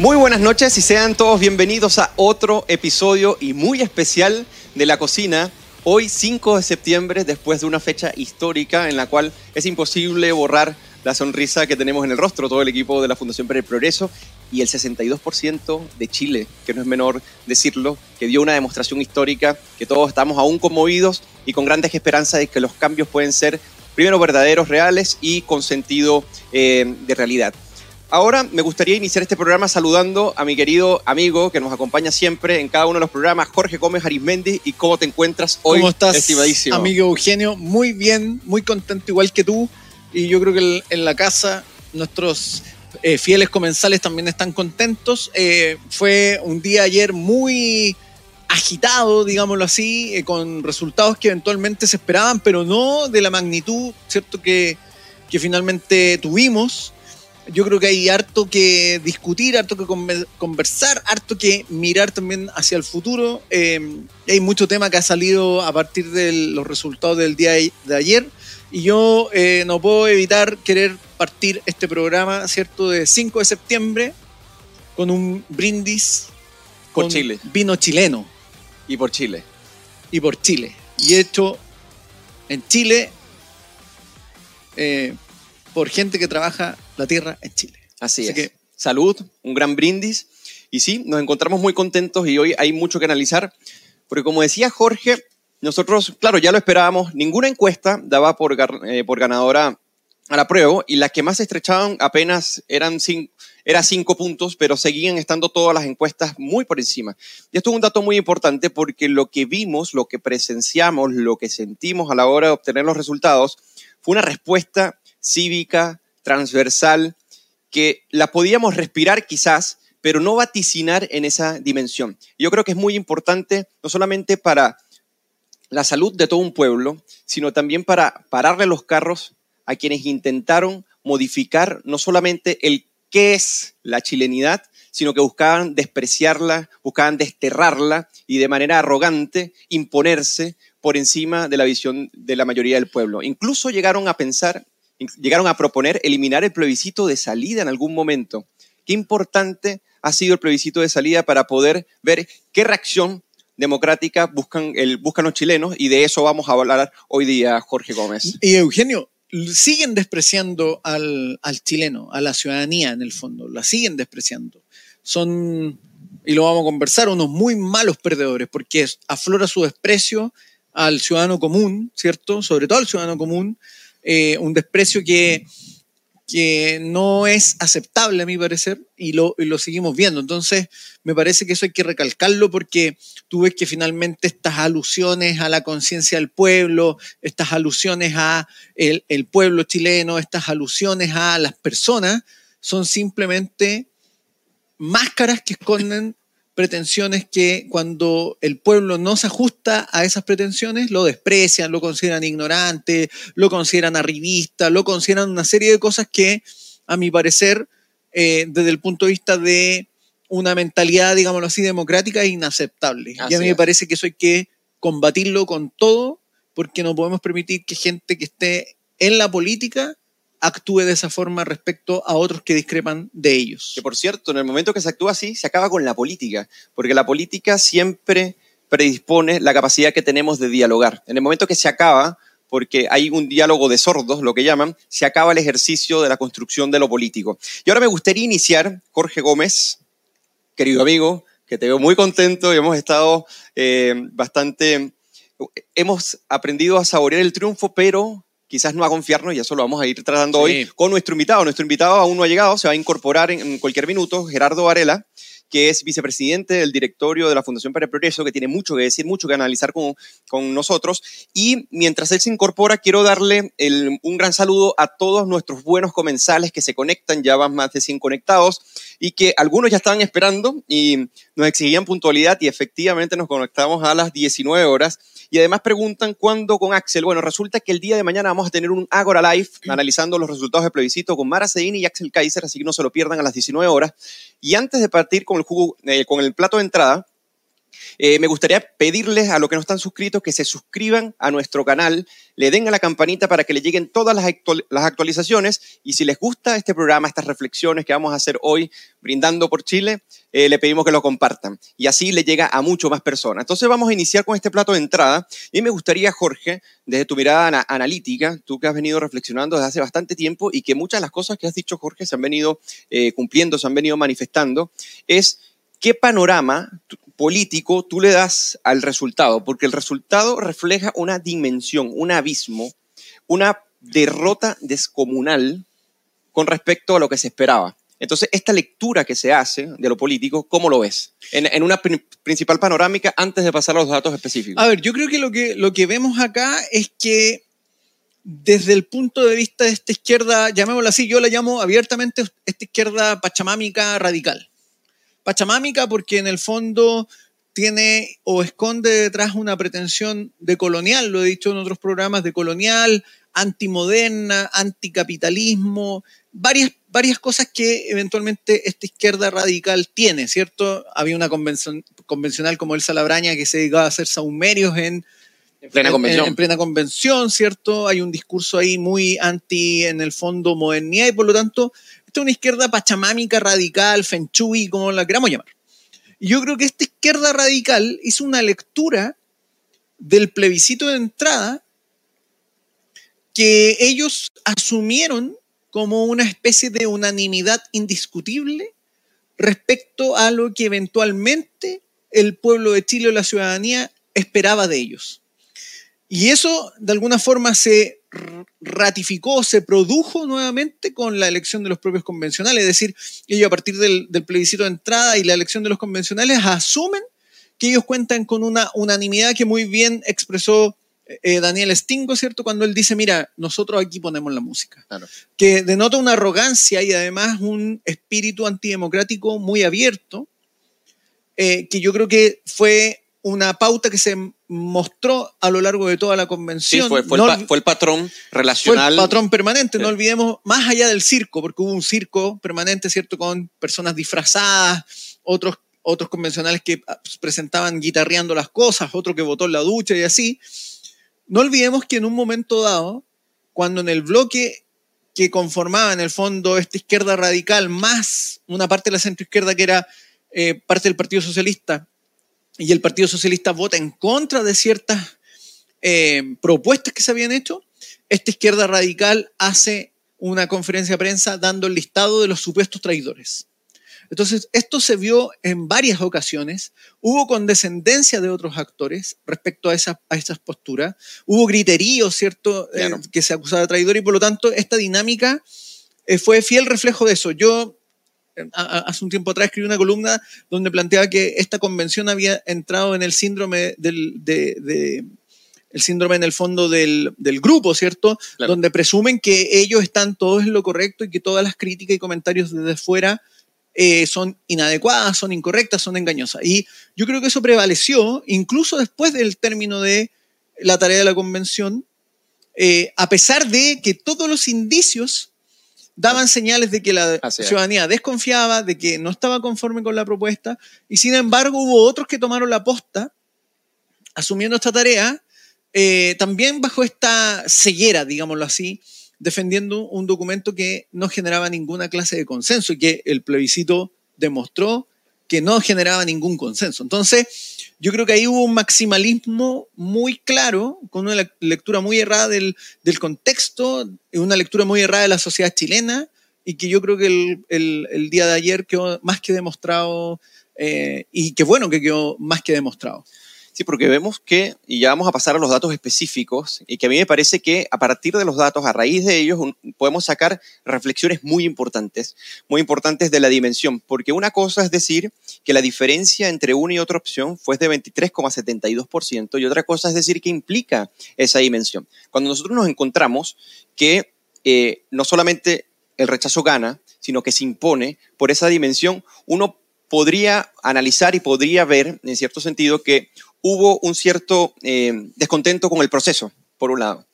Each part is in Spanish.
Muy buenas noches y sean todos bienvenidos a otro episodio y muy especial de La Cocina. Hoy 5 de septiembre, después de una fecha histórica en la cual es imposible borrar la sonrisa que tenemos en el rostro, todo el equipo de la Fundación para el Progreso y el 62% de Chile, que no es menor decirlo, que dio una demostración histórica, que todos estamos aún conmovidos y con grandes esperanzas de que los cambios pueden ser primero verdaderos, reales y con sentido eh, de realidad. Ahora me gustaría iniciar este programa saludando a mi querido amigo que nos acompaña siempre en cada uno de los programas, Jorge Gómez Arismendi. ¿Y cómo te encuentras hoy, ¿Cómo estás, estimadísimo? amigo Eugenio? Muy bien, muy contento igual que tú. Y yo creo que en la casa nuestros eh, fieles comensales también están contentos. Eh, fue un día ayer muy agitado, digámoslo así, eh, con resultados que eventualmente se esperaban, pero no de la magnitud, ¿cierto?, que, que finalmente tuvimos yo creo que hay harto que discutir, harto que conversar, harto que mirar también hacia el futuro. Eh, hay mucho tema que ha salido a partir de los resultados del día de ayer y yo eh, no puedo evitar querer partir este programa, ¿cierto?, de 5 de septiembre con un brindis por Chile. vino chileno. Y por Chile. Y por Chile. Y hecho en Chile eh, por gente que trabaja la tierra en Chile. Así, es. Que, Salud, un gran brindis. Y sí, nos encontramos muy contentos y hoy hay mucho que analizar, porque como decía Jorge, nosotros, claro, ya lo esperábamos, ninguna encuesta daba por, eh, por ganadora a la prueba y las que más se estrechaban apenas eran cinco, era cinco puntos, pero seguían estando todas las encuestas muy por encima. Y esto es un dato muy importante porque lo que vimos, lo que presenciamos, lo que sentimos a la hora de obtener los resultados fue una respuesta cívica, transversal, que la podíamos respirar quizás, pero no vaticinar en esa dimensión. Yo creo que es muy importante, no solamente para la salud de todo un pueblo, sino también para pararle los carros a quienes intentaron modificar no solamente el qué es la chilenidad, sino que buscaban despreciarla, buscaban desterrarla y de manera arrogante imponerse por encima de la visión de la mayoría del pueblo. Incluso llegaron a pensar llegaron a proponer eliminar el plebiscito de salida en algún momento. Qué importante ha sido el plebiscito de salida para poder ver qué reacción democrática buscan, el, buscan los chilenos y de eso vamos a hablar hoy día, Jorge Gómez. Y Eugenio, siguen despreciando al, al chileno, a la ciudadanía en el fondo, la siguen despreciando. Son, y lo vamos a conversar, unos muy malos perdedores porque aflora su desprecio al ciudadano común, ¿cierto? Sobre todo al ciudadano común, eh, un desprecio que, que no es aceptable a mi parecer y lo, lo, seguimos viendo. Entonces, me parece que eso hay que recalcarlo porque tú ves que finalmente estas alusiones a la conciencia del pueblo, estas alusiones a el, el, pueblo chileno, estas alusiones a las personas, son simplemente máscaras que esconden pretensiones que cuando el pueblo no se ajusta a esas pretensiones, lo desprecian, lo consideran ignorante, lo consideran arribista, lo consideran una serie de cosas que, a mi parecer, eh, desde el punto de vista de una mentalidad, digámoslo así, democrática, es inaceptable. y a mí me parece que eso hay que combatirlo con todo, porque no podemos permitir que gente que esté en la política actúe de esa forma respecto a otros que discrepan de ellos. Que por cierto, en el momento que se actúa así, se acaba con la política, porque la política siempre predispone la capacidad que tenemos de dialogar. En el momento que se acaba, porque hay un diálogo de sordos, lo que llaman, se acaba el ejercicio de la construcción de lo político. Y ahora me gustaría iniciar, Jorge Gómez, querido amigo, que te veo muy contento y hemos estado eh, bastante, hemos aprendido a saborear el triunfo, pero quizás no a confiarnos, y eso lo vamos a ir tratando hoy con nuestro invitado. Nuestro invitado aún no ha llegado, se va a incorporar en cualquier minuto, Gerardo Varela, que es vicepresidente del directorio de la Fundación para el Progreso, que tiene mucho que decir, mucho que analizar con, con nosotros. Y mientras él se incorpora, quiero darle un gran saludo a todos nuestros buenos comensales que se conectan, ya van más de 100 conectados, y que algunos ya estaban esperando y nos exigían puntualidad y efectivamente nos conectamos a las 19 horas y además preguntan cuándo con Axel. Bueno, resulta que el día de mañana vamos a tener un Agora Live analizando los resultados del plebiscito con Mara Sedini y Axel Kaiser, así que no se lo pierdan a las 19 horas. Y antes de partir con el, jugo, eh, con el plato de entrada, Eh, me gustaría pedirles a los que no están suscritos que se suscriban a nuestro canal, le den a la campanita para que le lleguen todas las, actualizaciones y si les gusta este programa, estas reflexiones que vamos a hacer hoy brindando por Chile, eh, le pedimos que lo compartan y así le llega a mucho más personas. Entonces vamos a iniciar con este plato de entrada y me gustaría, Jorge, desde tu mirada analítica, tú que has venido reflexionando desde hace bastante tiempo y que muchas de las cosas que has dicho, Jorge, se han venido eh, cumpliendo, se han venido manifestando, es qué panorama político tú le das al resultado, porque el resultado refleja una dimensión, un abismo, una derrota descomunal con respecto a lo que se esperaba. Entonces, esta lectura que se hace de lo político, ¿cómo lo ves? En, una principal panorámica antes de pasar a los datos específicos. A ver, yo creo que lo que, lo que vemos acá es que desde el punto de vista de esta izquierda, llamémosla así, yo la llamo abiertamente esta izquierda pachamámica radical. Pachamámica porque en el fondo tiene o esconde detrás una pretensión de colonial, lo he dicho en otros programas, de colonial, antimoderna, anticapitalismo, varias, varias cosas que eventualmente esta izquierda radical tiene, ¿cierto? Había una convención, convencional como el Salabraña que se dedicaba a hacer saumerios en, plena convención. En, plena convención, ¿cierto? Hay un discurso ahí muy anti, en el fondo, modernidad y por lo tanto, una izquierda pachamámica, radical, fenchui, como la queramos llamar. Y yo creo que esta izquierda radical hizo una lectura del plebiscito de entrada que ellos asumieron como una especie de unanimidad indiscutible respecto a lo que eventualmente el pueblo de Chile o la ciudadanía esperaba de ellos. Y eso de alguna forma se ratificó, se produjo nuevamente con la elección de los propios convencionales. Es decir, ellos a partir del, plebiscito de entrada y la elección de los convencionales asumen que ellos cuentan con una unanimidad que muy bien expresó eh, Daniel Stingo, ¿cierto? Cuando él dice, mira, nosotros aquí ponemos la música. Que denota una arrogancia y además un espíritu antidemocrático muy abierto, eh, que yo creo que fue una pauta que se mostró a lo largo de toda la convención. Sí, fue, el, patrón relacional. Fue el patrón permanente, no olvidemos, más allá del circo, porque hubo un circo permanente, ¿cierto? Con personas disfrazadas, otros, otros convencionales que ah, pues, presentaban guitarreando las cosas, otro que votó en la ducha y así. No olvidemos que en un momento dado, cuando en el bloque que conformaba en el fondo esta izquierda radical más una parte de la centroizquierda que era eh, parte del Partido Socialista y el Partido Socialista vota en contra de ciertas eh, propuestas que se habían hecho, esta izquierda radical hace una conferencia de prensa dando el listado de los supuestos traidores. Entonces, esto se vio en varias ocasiones. Hubo condescendencia de otros actores respecto a, esa, a esas posturas. Hubo griterío, ¿cierto?, eh, que se acusaba de traidor y por lo tanto esta dinámica eh, fue fiel reflejo de eso. Yo hace un tiempo atrás escribí una columna donde planteaba que esta convención había entrado en el síndrome del, de, el síndrome en el fondo del, grupo, ¿cierto? Donde presumen que ellos están todos en lo correcto y que todas las críticas y comentarios desde fuera eh, son inadecuadas, son incorrectas, son engañosas. Y yo creo que eso prevaleció incluso después del término de la tarea de la convención, eh, a pesar de que todos los indicios daban señales de que la ciudadanía desconfiaba, de que no estaba conforme con la propuesta, y sin embargo hubo otros que tomaron la posta, asumiendo esta tarea, eh, también bajo esta ceguera, digámoslo así, defendiendo un documento que no generaba ninguna clase de consenso y que el plebiscito demostró que no generaba ningún consenso. Entonces, yo creo que ahí hubo un maximalismo muy claro, con una lectura muy errada del, del contexto, una lectura muy errada de la sociedad chilena, y que yo creo que el, el, día de ayer quedó más que demostrado, eh, y que bueno que quedó más que demostrado. Sí, porque vemos que, y ya vamos a pasar a los datos específicos, y que a mí me parece que a partir de los datos, a raíz de ellos, podemos sacar reflexiones muy importantes, muy importantes de la dimensión, porque una cosa es decir que la diferencia entre una y otra opción fue de 23,72%, y otra cosa es decir que implica esa dimensión. Cuando nosotros nos encontramos que eh, no solamente el rechazo gana, sino que se impone por esa dimensión, uno podría analizar y podría ver, en cierto sentido, que hubo un cierto eh, descontento con el proceso, por un lado,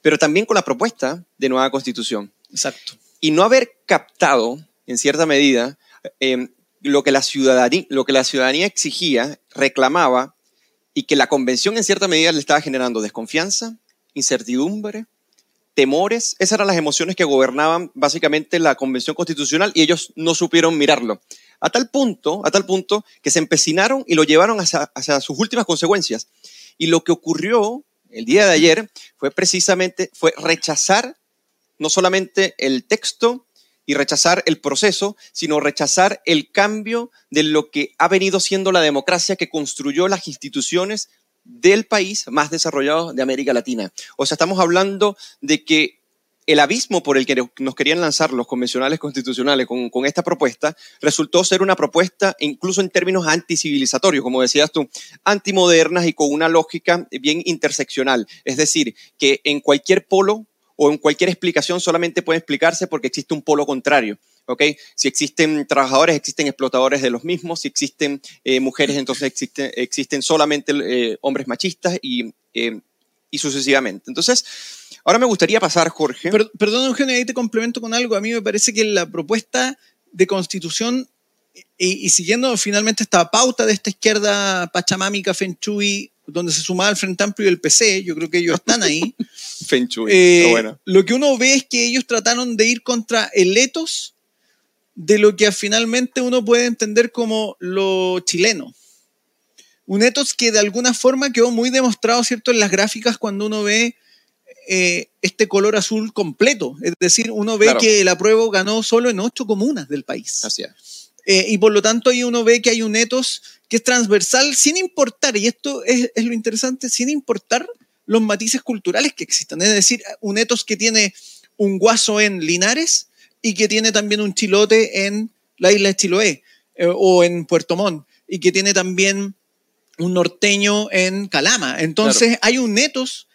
pero también con la propuesta de nueva constitución. Exacto. Y no haber captado, en cierta medida, eh, lo, que la ciudadanía, lo que la ciudadanía exigía reclamaba y que la convención en cierta medida le estaba generando desconfianza, incertidumbre, temores. Esas eran las emociones que gobernaban básicamente la convención constitucional y ellos no supieron mirarlo. A tal punto, a tal punto que se empecinaron y lo llevaron hacia, sus últimas consecuencias. Y lo que ocurrió el día de ayer fue precisamente fue rechazar no solamente el texto y rechazar el proceso, sino rechazar el cambio de lo que ha venido siendo la democracia que construyó las instituciones del país más desarrollado de América Latina. O sea, estamos hablando de que el abismo por el que nos querían lanzar los convencionales constitucionales con, esta propuesta resultó ser una propuesta incluso en términos anticivilizatorios, como decías tú, antimodernas y con una lógica bien interseccional. Es decir, que en cualquier polo o en cualquier explicación solamente puede explicarse porque existe un polo contrario. ¿okay? Si existen trabajadores, existen explotadores de los mismos. Si existen eh, mujeres, entonces existen, solamente eh, hombres machistas y, eh, y sucesivamente. Entonces, ahora me gustaría pasar, Jorge. perdón, Eugenio, ahí te complemento con algo. A mí me parece que la propuesta de constitución y, y siguiendo finalmente esta pauta de esta izquierda pachamámica, Fenchuy, donde se sumaba el Frente Amplio y el PC, yo creo que ellos están ahí. Fenchuy, Eh, bueno. Lo que uno ve es que ellos trataron de ir contra el etos de lo que finalmente uno puede entender como lo chileno. Un etos que de alguna forma quedó muy demostrado, ¿cierto?, en las gráficas cuando uno ve eh, este color azul completo. Es decir, uno ve Claro. que el apruebo ganó solo en ocho comunas del país. Así es. Eh, y por lo tanto ahí uno ve que hay un etos que es transversal sin importar, y esto es, es lo interesante, sin importar los matices culturales que existan. Es decir, un etos que tiene un guaso en Linares y que tiene también un chilote en la isla de Chiloé eh, o en Puerto Montt y que tiene también un norteño en Calama. Entonces hay un etos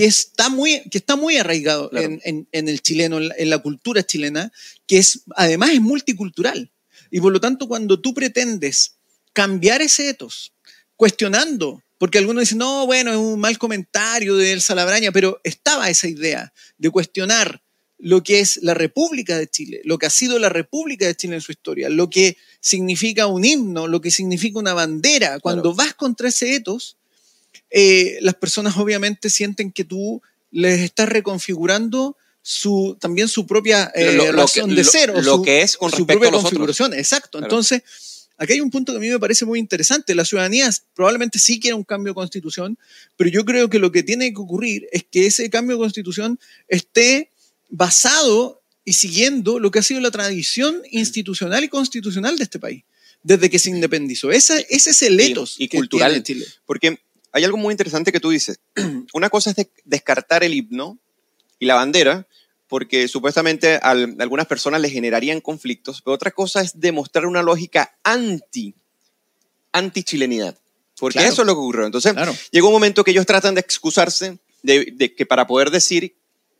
que está muy, que está muy arraigado Claro. en, en- en el chileno, en la, en la cultura chilena, que es, además es multicultural. Y por lo tanto, cuando tú pretendes cambiar ese etos, cuestionando, porque algunos dicen, no, bueno, es un mal comentario del Salabraña, pero estaba esa idea de cuestionar lo que es la República de Chile, lo que ha sido la República de Chile en su historia, lo que significa un himno, lo que significa una bandera. Cuando vas contra ese etos, eh, las personas obviamente sienten que tú les estás reconfigurando su, también su propia eh, Lo- lo razón que- de lo- ser o lo su, que es con su propia a los otros. configuración. Exacto. Claro. Entonces, aquí hay un punto que a mí me parece muy interesante. La ciudadanía probablemente sí quiere un cambio de constitución, pero yo creo que lo que tiene que ocurrir es que ese cambio de constitución esté basado y siguiendo lo que ha sido la tradición institucional y constitucional de este país desde que se independizó. Esa, ese es el Y- etos y que cultural. tiene Chile. Porque hay algo muy interesante que tú dices. Una cosa es de- descartar el himno y la bandera, porque supuestamente a al- algunas personas les generarían conflictos, pero otra cosa es demostrar una lógica anti, anti-chilenidad. Porque Claro. eso es lo que ocurrió. Entonces, Claro. llegó un momento que ellos tratan de excusarse de, de que para poder decir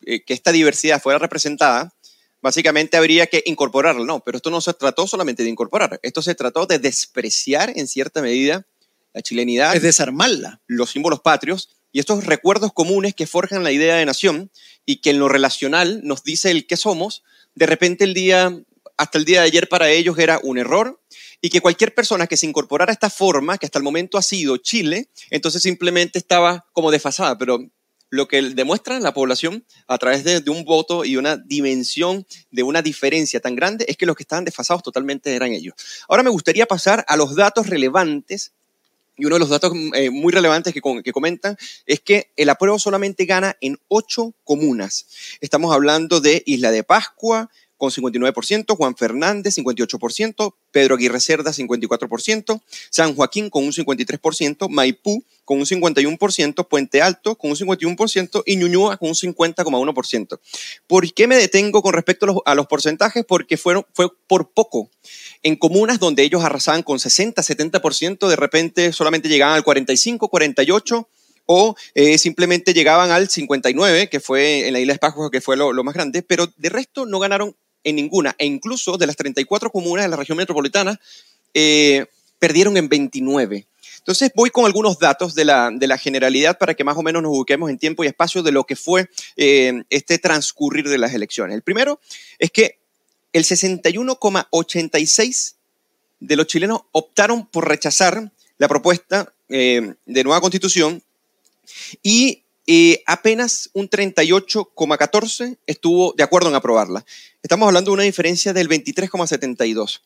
eh, que esta diversidad fuera representada, básicamente habría que incorporarla. No, pero esto no se trató solamente de incorporar, esto se trató de despreciar en cierta medida la chilenidad, Es desarmarla. los símbolos patrios y estos recuerdos comunes que forjan la idea de nación y que en lo relacional nos dice el que somos, de repente el día, hasta el día de ayer para ellos era un error y que cualquier persona que se incorporara a esta forma, que hasta el momento ha sido Chile, entonces simplemente estaba como desfasada, pero lo que demuestra la población a través de, de un voto y una dimensión de una diferencia tan grande es que los que estaban desfasados totalmente eran ellos. Ahora me gustaría pasar a los datos relevantes y uno de los datos eh, muy relevantes que, que comentan es que el apruebo solamente gana en ocho comunas. Estamos hablando de Isla de Pascua con 59%, Juan Fernández 58%, Pedro Aguirre Cerda 54%, San Joaquín con un 53%, Maipú con un 51%, Puente Alto con un 51% y Ñuñoa con un 50,1%. ¿Por qué me detengo con respecto a los, a porcentajes? Porque fueron, fue por poco en comunas donde ellos arrasaban con 60, 70%, de repente solamente llegaban al 45, 48 o eh, simplemente llegaban al 59, que fue en la isla de Pascua, que fue lo, lo más grande, pero de resto no ganaron en ninguna, e incluso de las 34 comunas de la región metropolitana, eh, perdieron en 29. Entonces voy con algunos datos de la, de la generalidad para que más o menos nos ubiquemos en tiempo y espacio de lo que fue eh, este transcurrir de las elecciones. El primero es que el 61,86 de los chilenos optaron por rechazar la propuesta eh, de nueva constitución y eh, apenas un 38,14 estuvo de acuerdo en aprobarla. Estamos hablando de una diferencia del 23,72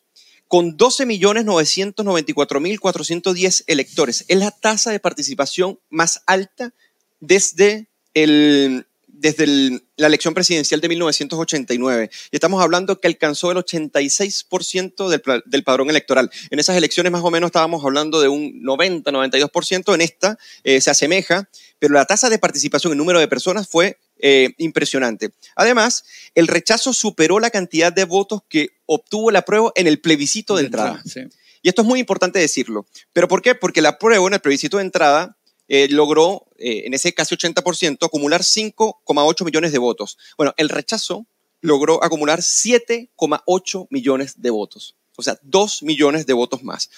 con 12.994.410 electores. Es la tasa de participación más alta desde el, desde la elección presidencial de 1989. Y estamos hablando que alcanzó el 86% del, del, padrón electoral. En esas elecciones más o menos estábamos hablando de un 90-92%. En esta eh, se asemeja, pero la tasa de participación en número de personas fue eh, impresionante. Además, el rechazo superó la cantidad de votos que obtuvo la prueba en el plebiscito de, de entrada. entrada sí. Y esto es muy importante decirlo. ¿Pero por qué? Porque la prueba en el plebiscito de entrada eh, logró, eh, en ese casi 80%, acumular 5,8 millones de votos. Bueno, el rechazo logró acumular 7,8 millones de votos. O sea, 2 millones de votos más.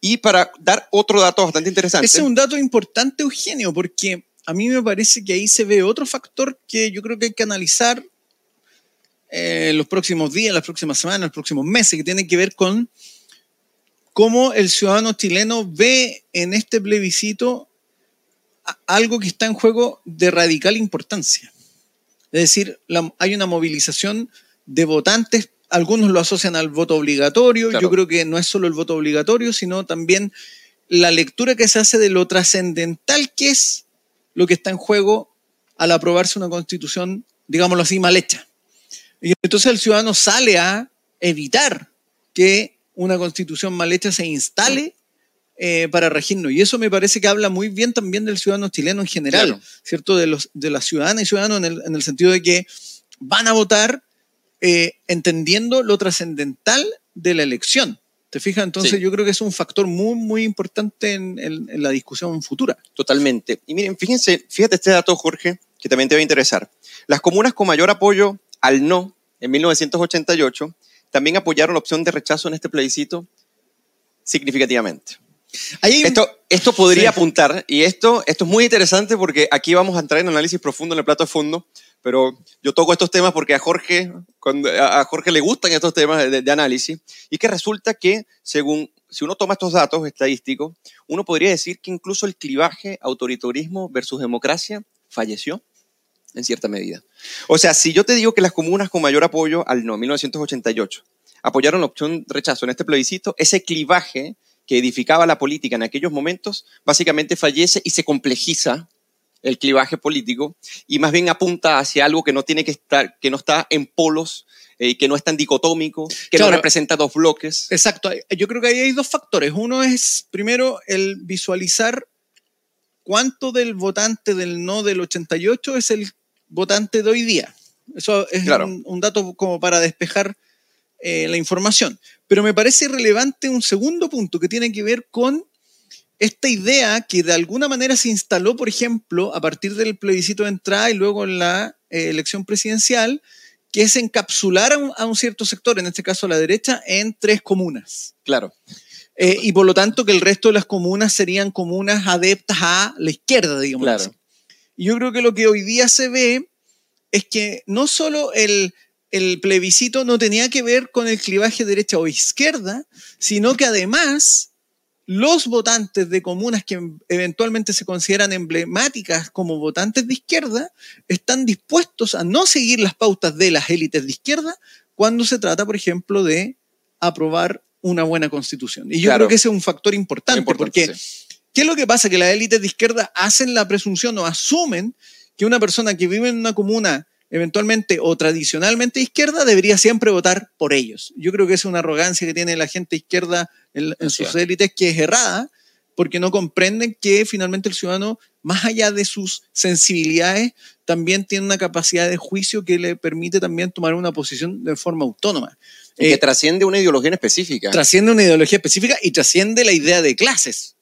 Y para dar otro dato bastante interesante. Ese es un dato importante, Eugenio, porque a mí me parece que ahí se ve otro factor que yo creo que hay que analizar eh, los próximos días, las próximas semanas, los próximos meses, que tiene que ver con cómo el ciudadano chileno ve en este plebiscito algo que está en juego de radical importancia. Es decir, la, hay una movilización de votantes, algunos lo asocian al voto obligatorio, claro. yo creo que no es solo el voto obligatorio, sino también la lectura que se hace de lo trascendental que es lo que está en juego al aprobarse una constitución, digámoslo así, mal hecha. Y entonces el ciudadano sale a evitar que una constitución mal hecha se instale eh, para regirnos. Y eso me parece que habla muy bien también del ciudadano chileno en general, claro. ¿cierto? De, los, de la ciudadana y ciudadanos en el, en el sentido de que van a votar eh, entendiendo lo trascendental de la elección. ¿Te fijas? Entonces sí. yo creo que es un factor muy, muy importante en, en, en, la discusión futura. Totalmente. Y miren, fíjense, fíjate este dato, Jorge, que también te va a interesar. Las comunas con mayor apoyo al no en 1988 también apoyaron la opción de rechazo en este plebiscito significativamente. Esto, esto podría sí. apuntar, y esto, esto es muy interesante porque aquí vamos a entrar en análisis profundo en el plato de fondo, pero yo toco estos temas porque a Jorge, cuando, a Jorge le gustan estos temas de, de análisis, y que resulta que según, si uno toma estos datos estadísticos, uno podría decir que incluso el clivaje autoritarismo versus democracia falleció en cierta medida. O sea, si yo te digo que las comunas con mayor apoyo al no, 1988, apoyaron la opción rechazo en este plebiscito, ese clivaje que edificaba la política en aquellos momentos, básicamente fallece y se complejiza el clivaje político y más bien apunta hacia algo que no tiene que estar, que no está en polos, eh, que no es tan dicotómico, que claro, no representa dos bloques. Exacto. Yo creo que ahí hay dos factores. Uno es, primero, el visualizar cuánto del votante del no del 88 es el votante de hoy día. Eso es claro. un, un, dato como para despejar eh, la información. Pero me parece relevante un segundo punto que tiene que ver con esta idea que de alguna manera se instaló, por ejemplo, a partir del plebiscito de entrada y luego en la eh, elección presidencial, que es encapsular a un, a un, cierto sector, en este caso a la derecha, en tres comunas. Claro. Eh, y por lo tanto que el resto de las comunas serían comunas adeptas a la izquierda, digamos. Claro. Así. Y yo creo que lo que hoy día se ve es que no solo el, el plebiscito no tenía que ver con el clivaje derecha o izquierda, sino que además los votantes de comunas que eventualmente se consideran emblemáticas como votantes de izquierda están dispuestos a no seguir las pautas de las élites de izquierda cuando se trata, por ejemplo, de aprobar una buena constitución. Y yo claro. creo que ese es un factor importante, importante porque sí. ¿qué es lo que pasa? Que las élites de izquierda hacen la presunción o asumen que una persona que vive en una comuna eventualmente o tradicionalmente izquierda debería siempre votar por ellos. Yo creo que es una arrogancia que tiene la gente izquierda en, en sus élites que es errada, porque no comprenden que finalmente el ciudadano, más allá de sus sensibilidades, también tiene una capacidad de juicio que le permite también tomar una posición de forma autónoma. Y que eh, trasciende una ideología específica. Trasciende una ideología específica y trasciende la idea de clases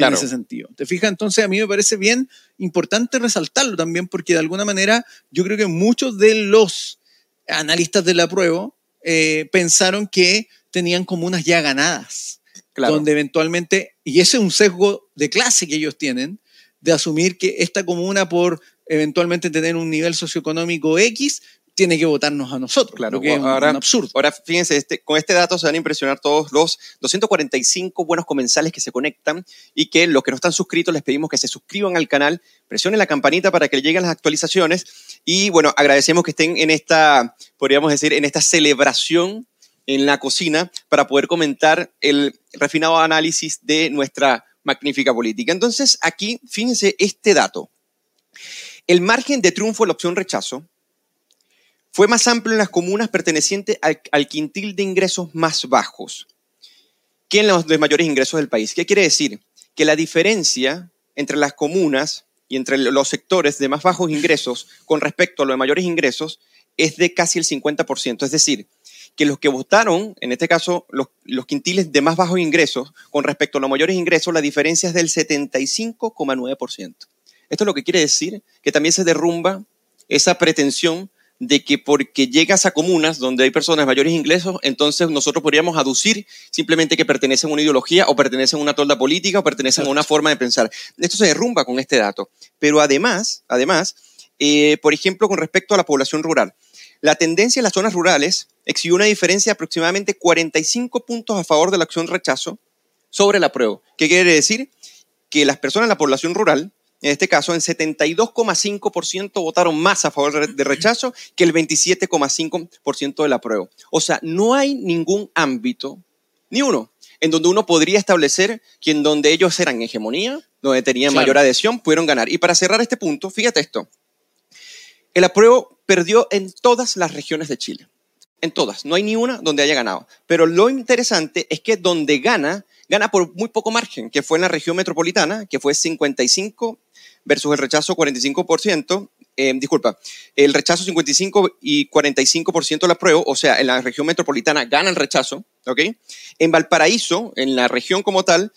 claro. en ese sentido. ¿Te fijas? Entonces a mí me parece bien importante resaltarlo también porque de alguna manera yo creo que muchos de los analistas de la prueba eh, pensaron que tenían comunas ya ganadas, claro. donde eventualmente, y ese es un sesgo de clase que ellos tienen, de asumir que esta comuna por eventualmente tener un nivel socioeconómico X, tiene que votarnos a nosotros. Claro, lo que es un- ahora- un absurdo. Ahora, fíjense, este, con este dato se van a impresionar todos los 245 buenos comensales que se conectan y que los que no están suscritos les pedimos que se suscriban al canal, presionen la campanita para que les lleguen las actualizaciones y bueno, agradecemos que estén en esta, podríamos decir, en esta celebración en la cocina para poder comentar el refinado análisis de nuestra magnífica política. Entonces, aquí, fíjense este dato. El margen de triunfo de la opción rechazo fue más amplio en las comunas pertenecientes al, al quintil de ingresos más bajos que en los de mayores ingresos del país. ¿Qué quiere decir? Que la diferencia entre las comunas y entre los sectores de más bajos ingresos con respecto a los de mayores ingresos es de casi el 50%. Es decir, que los que votaron, en este caso los, los quintiles de más bajos ingresos, con respecto a los mayores ingresos, la diferencia es del 75,9%. Esto es lo que quiere decir que también se derrumba esa pretensión de que porque llegas a comunas donde hay personas mayores ingresos, entonces nosotros podríamos aducir simplemente que pertenecen a una ideología o pertenecen a una tolda política o pertenecen a una forma de pensar. Esto se derrumba con este dato. Pero además, además, eh, por ejemplo, con respecto a la población rural, la tendencia en las zonas rurales exhibió una diferencia de aproximadamente 45 puntos a favor de la acción rechazo sobre la prueba. ¿Qué quiere decir? Que las personas de la población rural, en este caso, en 72,5% votaron más a favor de- rechazo que el 27,5% de la prueba. O sea, no hay ningún ámbito, ni uno, en donde uno podría establecer que en donde ellos eran hegemonía, donde tenían Claro. mayor adhesión, pudieron ganar. Y para cerrar este punto, fíjate esto. El apruebo perdió en todas las regiones de Chile. En todas. No hay ni una donde haya ganado. Pero lo interesante es que donde gana, gana por muy poco margen, que fue en la región metropolitana, que fue 55 versus el rechazo 45%. Eh, disculpa, el rechazo 55 y 45% la apruebo, o sea, en la región metropolitana gana el rechazo, ¿ok? En Valparaíso, en la región como tal,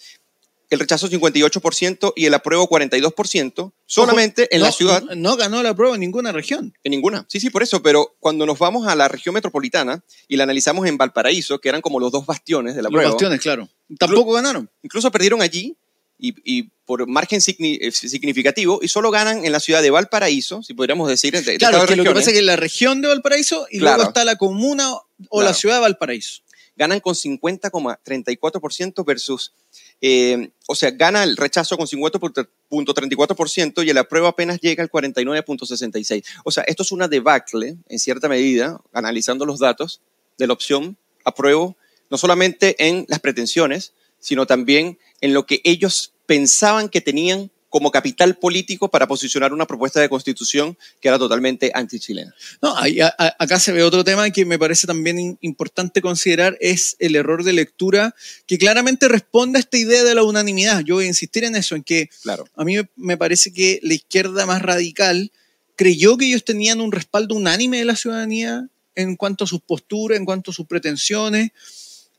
el rechazo 58% y el apruebo 42%, solamente en No, la ciudad. No, ganó la prueba en ninguna región. En ninguna. Sí, sí, por eso. Pero cuando nos vamos a la región metropolitana y la analizamos en Valparaíso, que eran como los dos bastiones de la Los prueba, bastiones, claro. Tampoco ganaron. incluso perdieron allí y, y por margen eh, significativo y solo ganan en la ciudad de Valparaíso, si podríamos decir. de- Claro, que lo que pasa es que en la región de Valparaíso y Claro. luego está la comuna o la ciudad de Valparaíso. ganan con 50,34% versus, eh, o sea, gana el rechazo con 50.34% y el apruebo apenas llega al 49.66%. O sea, esto es una debacle, en cierta medida, analizando los datos de la opción apruebo, no solamente en las pretensiones, sino también en lo que ellos pensaban que tenían como capital político para posicionar una propuesta de constitución que era totalmente antichilena. No, ahí- a- acá se ve otro tema que me parece también importante considerar, es el error de lectura que claramente responde a esta idea de la unanimidad. Yo voy a insistir en eso, en que Claro. a mí me- me parece que la izquierda más radical creyó que ellos tenían un respaldo unánime de la ciudadanía en cuanto a sus posturas, en cuanto a sus pretensiones,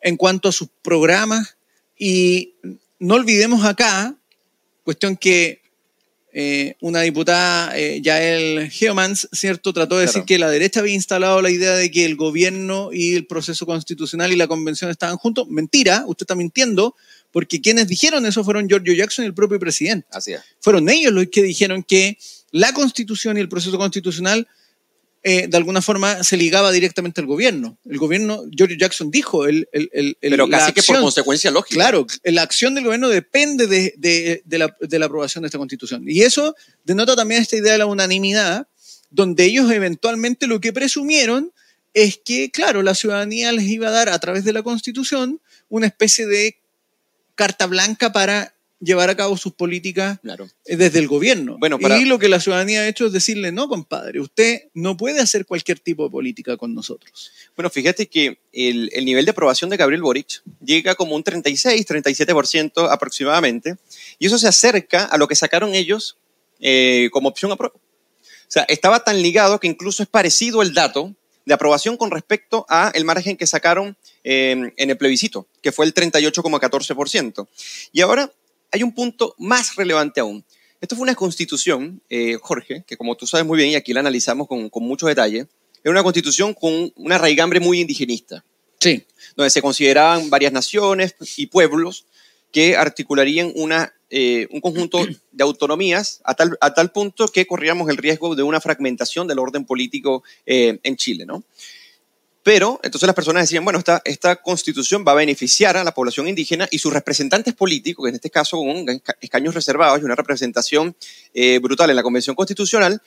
en cuanto a sus programas. Y no olvidemos acá, cuestión que eh, una diputada, eh, Yael Geomans, ¿cierto?, trató de decir que la derecha había instalado la idea de que el gobierno y el proceso constitucional y la convención estaban juntos. Mentira, usted está mintiendo, porque quienes dijeron eso fueron Giorgio Jackson y el propio presidente Así es. fueron ellos los que dijeron que la constitución y el proceso constitucional eh, de alguna forma se ligaba directamente al gobierno. El gobierno, George Jackson dijo, el, el- el- Pero casi que por consecuencia lógica. Claro, la acción del gobierno depende de, de- de la, de la aprobación de esta constitución. Y eso denota también esta idea de la unanimidad, donde ellos eventualmente lo que presumieron es que, claro, la ciudadanía les iba a dar a través de la constitución una especie de carta blanca para llevar a cabo sus políticas Claro. eh, desde el gobierno. Bueno, para- Y lo que la ciudadanía ha hecho es decirle, no, compadre, usted no puede hacer cualquier tipo de política con nosotros. Bueno, fíjate que el, el nivel de aprobación de Gabriel Boric llega como un 36, 37% aproximadamente, y eso se acerca a lo que sacaron ellos eh, como opción a prueba. O sea, estaba tan ligado que incluso es parecido el dato de aprobación con respecto a el margen que sacaron eh, en el plebiscito, que fue el 38,14%. Y ahora hay un punto más relevante aún. Esto fue una constitución, eh, Jorge, que como tú sabes muy bien, y aquí la analizamos con, con mucho detalle, era una constitución con una raigambre muy indigenista, Sí. donde se consideraban varias naciones y pueblos que articularían una, eh, un conjunto de autonomías a tal, a tal punto que corríamos el riesgo de una fragmentación del orden político eh, en Chile, ¿no? Pero entonces las personas decían, bueno, esta, constitución va a beneficiar a la población indígena y sus representantes políticos, que en este caso con escaños reservados y una representación eh, brutal en la Convención Constitucional,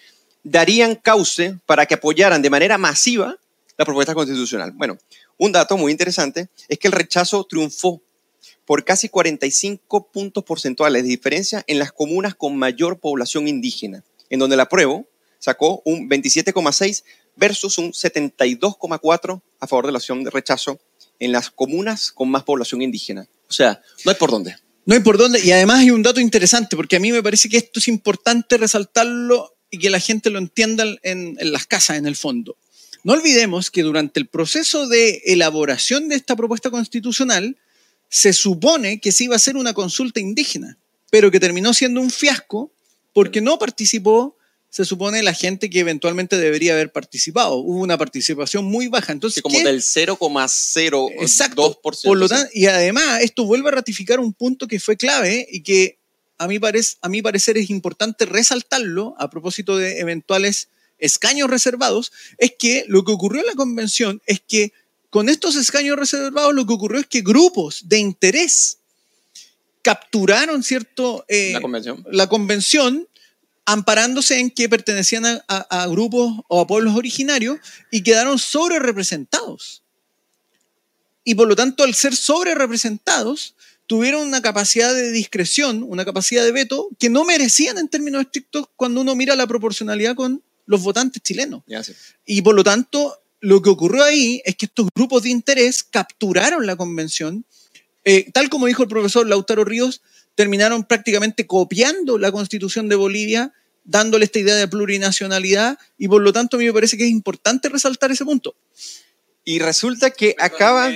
darían cauce para que apoyaran de manera masiva la propuesta constitucional. Bueno, un dato muy interesante es que el rechazo triunfó por casi 45 puntos porcentuales de diferencia en las comunas con mayor población indígena, en donde la apruebo sacó un 27,6 versus un 72,4 a favor de la opción de rechazo en las comunas con más población indígena. O sea, no hay por dónde. No hay por dónde. Y además hay un dato interesante, porque a mí me parece que esto es importante resaltarlo y que la gente lo entienda en, en las casas, en el fondo. No olvidemos que durante el proceso de elaboración de esta propuesta constitucional, se supone que se iba a hacer una consulta indígena, pero que terminó siendo un fiasco porque no participó se supone la gente que eventualmente debería haber participado. Hubo una participación muy baja. Entonces, como del 0,02%. Por lo tanto, y además, esto vuelve a ratificar un punto que fue clave y que a mi, parece, a parecer es importante resaltarlo a propósito de eventuales escaños reservados, es que lo que ocurrió en la convención es que con estos escaños reservados lo que ocurrió es que grupos de interés capturaron, ¿cierto? Eh, la convención. La convención amparándose en que pertenecían a, grupos o a pueblos originarios y quedaron sobre representados. Y por lo tanto, al ser sobre representados, tuvieron una capacidad de discreción, una capacidad de veto que no merecían en términos estrictos cuando uno mira la proporcionalidad con los votantes chilenos. Y por lo tanto, lo que ocurrió ahí es que estos grupos de interés capturaron la convención, eh, tal como dijo el profesor Lautaro Ríos, terminaron prácticamente copiando la constitución de Bolivia, dándole esta idea de plurinacionalidad y por lo tanto a mí me parece que es importante resaltar ese punto. Y resulta que acaba,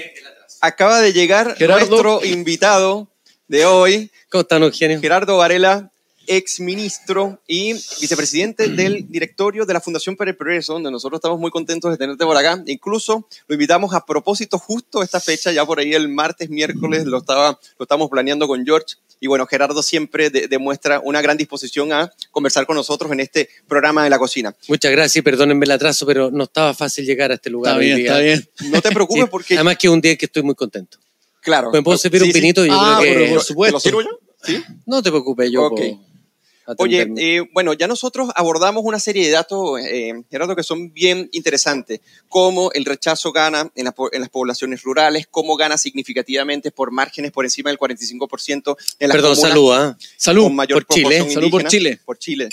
acaba de llegar nuestro invitado de hoy. ¿Cómo están, Eugenio? Gerardo Varela, ex ministro y vicepresidente del directorio de la Fundación para el Progreso, donde nosotros estamos muy contentos de tenerte por acá. Incluso lo invitamos a propósito justo esta fecha, ya por ahí el martes, miércoles, lo, estaba, lo estamos planeando con George. Y bueno, Gerardo siempre demuestra una gran disposición a conversar con nosotros en este programa de la cocina. Muchas gracias, perdónenme el atraso, pero no estaba fácil llegar a este lugar. Está bien, está bien. No te preocupes porque... Además que es un día que estoy muy contento. Claro. ¿Me puedo servir un pinito? Yo ah, creo que... por supuesto. ¿Te lo sirvo yo? ¿Sí? No te preocupes, yo okay. Oye, eh, bueno, ya nosotros abordamos una serie de datos, eh, Gerardo, que son bien interesantes, cómo el rechazo gana en, las poblaciones rurales, cómo gana significativamente por márgenes por encima del 45% en las Perdón, salud, ¿eh? salud con mayor por Chile, salud por Chile. Por Chile.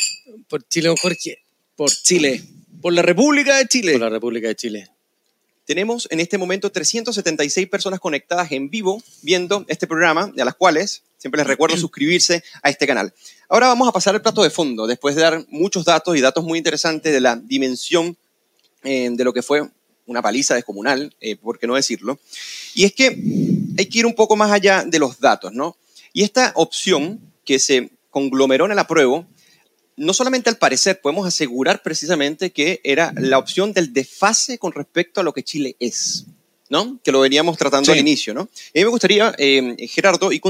Por Chile, Jorge. Por Chile. Por la República de Chile. Por la República de Chile. Tenemos en este momento 376 personas conectadas en vivo viendo este programa, a las cuales siempre les recuerdo suscribirse a este canal. Ahora vamos a pasar al plato de fondo, después de dar muchos datos y datos muy interesantes de la dimensión eh, de lo que fue una paliza descomunal, eh, por qué no decirlo. Y es que hay que ir un poco más allá de los datos, ¿no? Y esta opción que se conglomeró en el apruebo, no solamente al parecer podemos asegurar precisamente que era la opción del desfase con respecto a lo que Chile es. ¿No? Que lo veníamos tratando al inicio, ¿no? A mí me gustaría, eh, Gerardo, ir,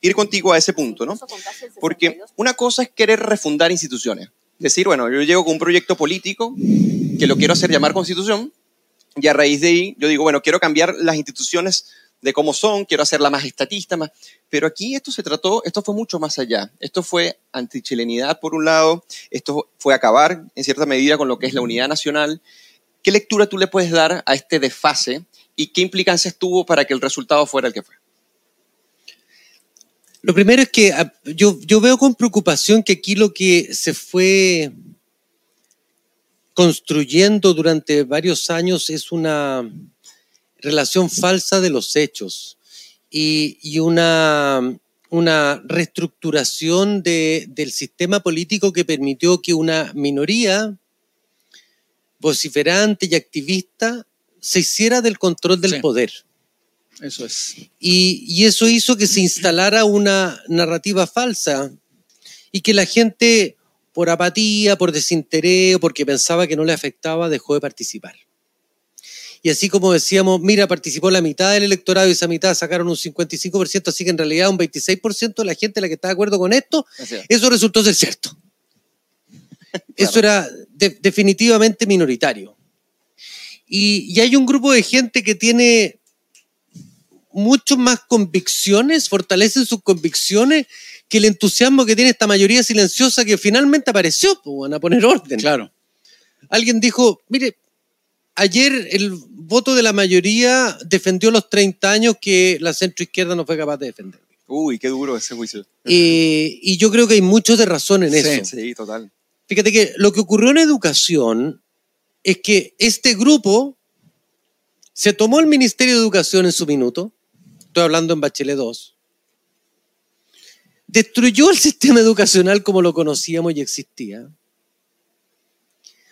ir, contigo a ese punto, ¿no? Porque una cosa es querer refundar instituciones. Decir, bueno, yo llego con un proyecto político que lo quiero hacer llamar constitución y a raíz de ahí yo digo, bueno, quiero cambiar las instituciones de cómo son, quiero hacerla más estatista, más... pero aquí esto se trató, esto fue mucho más allá. Esto fue antichilenidad por un lado, esto fue acabar en cierta medida con lo que es la unidad nacional. ¿Qué lectura tú le puedes dar a este desfase y qué implicancias tuvo para que el resultado fuera el que fue? Lo primero es que ah, yo, veo con preocupación que aquí lo que se fue construyendo durante varios años es una relación falsa de los hechos y, una, una reestructuración de, del sistema político que permitió que una minoría vociferante y activista se hiciera del control del poder. Eso es. Y, y, eso hizo que se instalara una narrativa falsa y que la gente, por apatía, por desinterés, porque pensaba que no le afectaba, dejó de participar. Y así como decíamos, mira, participó la mitad del electorado y esa mitad sacaron un 55%, así que en realidad un 26% de la gente la que está de acuerdo con esto, es. eso resultó ser cierto. Eso era de- definitivamente minoritario. Y, y hay un grupo de gente que tiene mucho más convicciones, fortalecen sus convicciones que el entusiasmo que tiene esta mayoría silenciosa que finalmente apareció, pues, van a poner orden. Claro. Alguien dijo, mire, ayer el voto de la mayoría defendió los 30 años que la centroizquierda no fue capaz de defender. Uy, qué duro ese juicio. Eh, y yo creo que hay mucho de razón en Sí. eso. Sí, total. Fíjate que lo que ocurrió en educación es que este grupo se tomó el Ministerio de Educación en su minuto, estoy hablando en Bachelet 2, destruyó el sistema educacional como lo conocíamos y existía.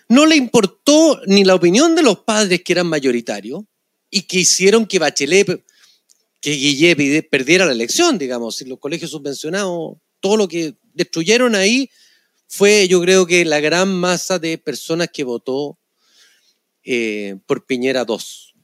No le importó ni la opinión de los padres que eran mayoritarios y que hicieron que Bachelet, que Guillet perdiera la elección, digamos, y los colegios subvencionados, todo lo que destruyeron ahí fue yo creo que la gran masa de personas que votó eh, por Piñera 2.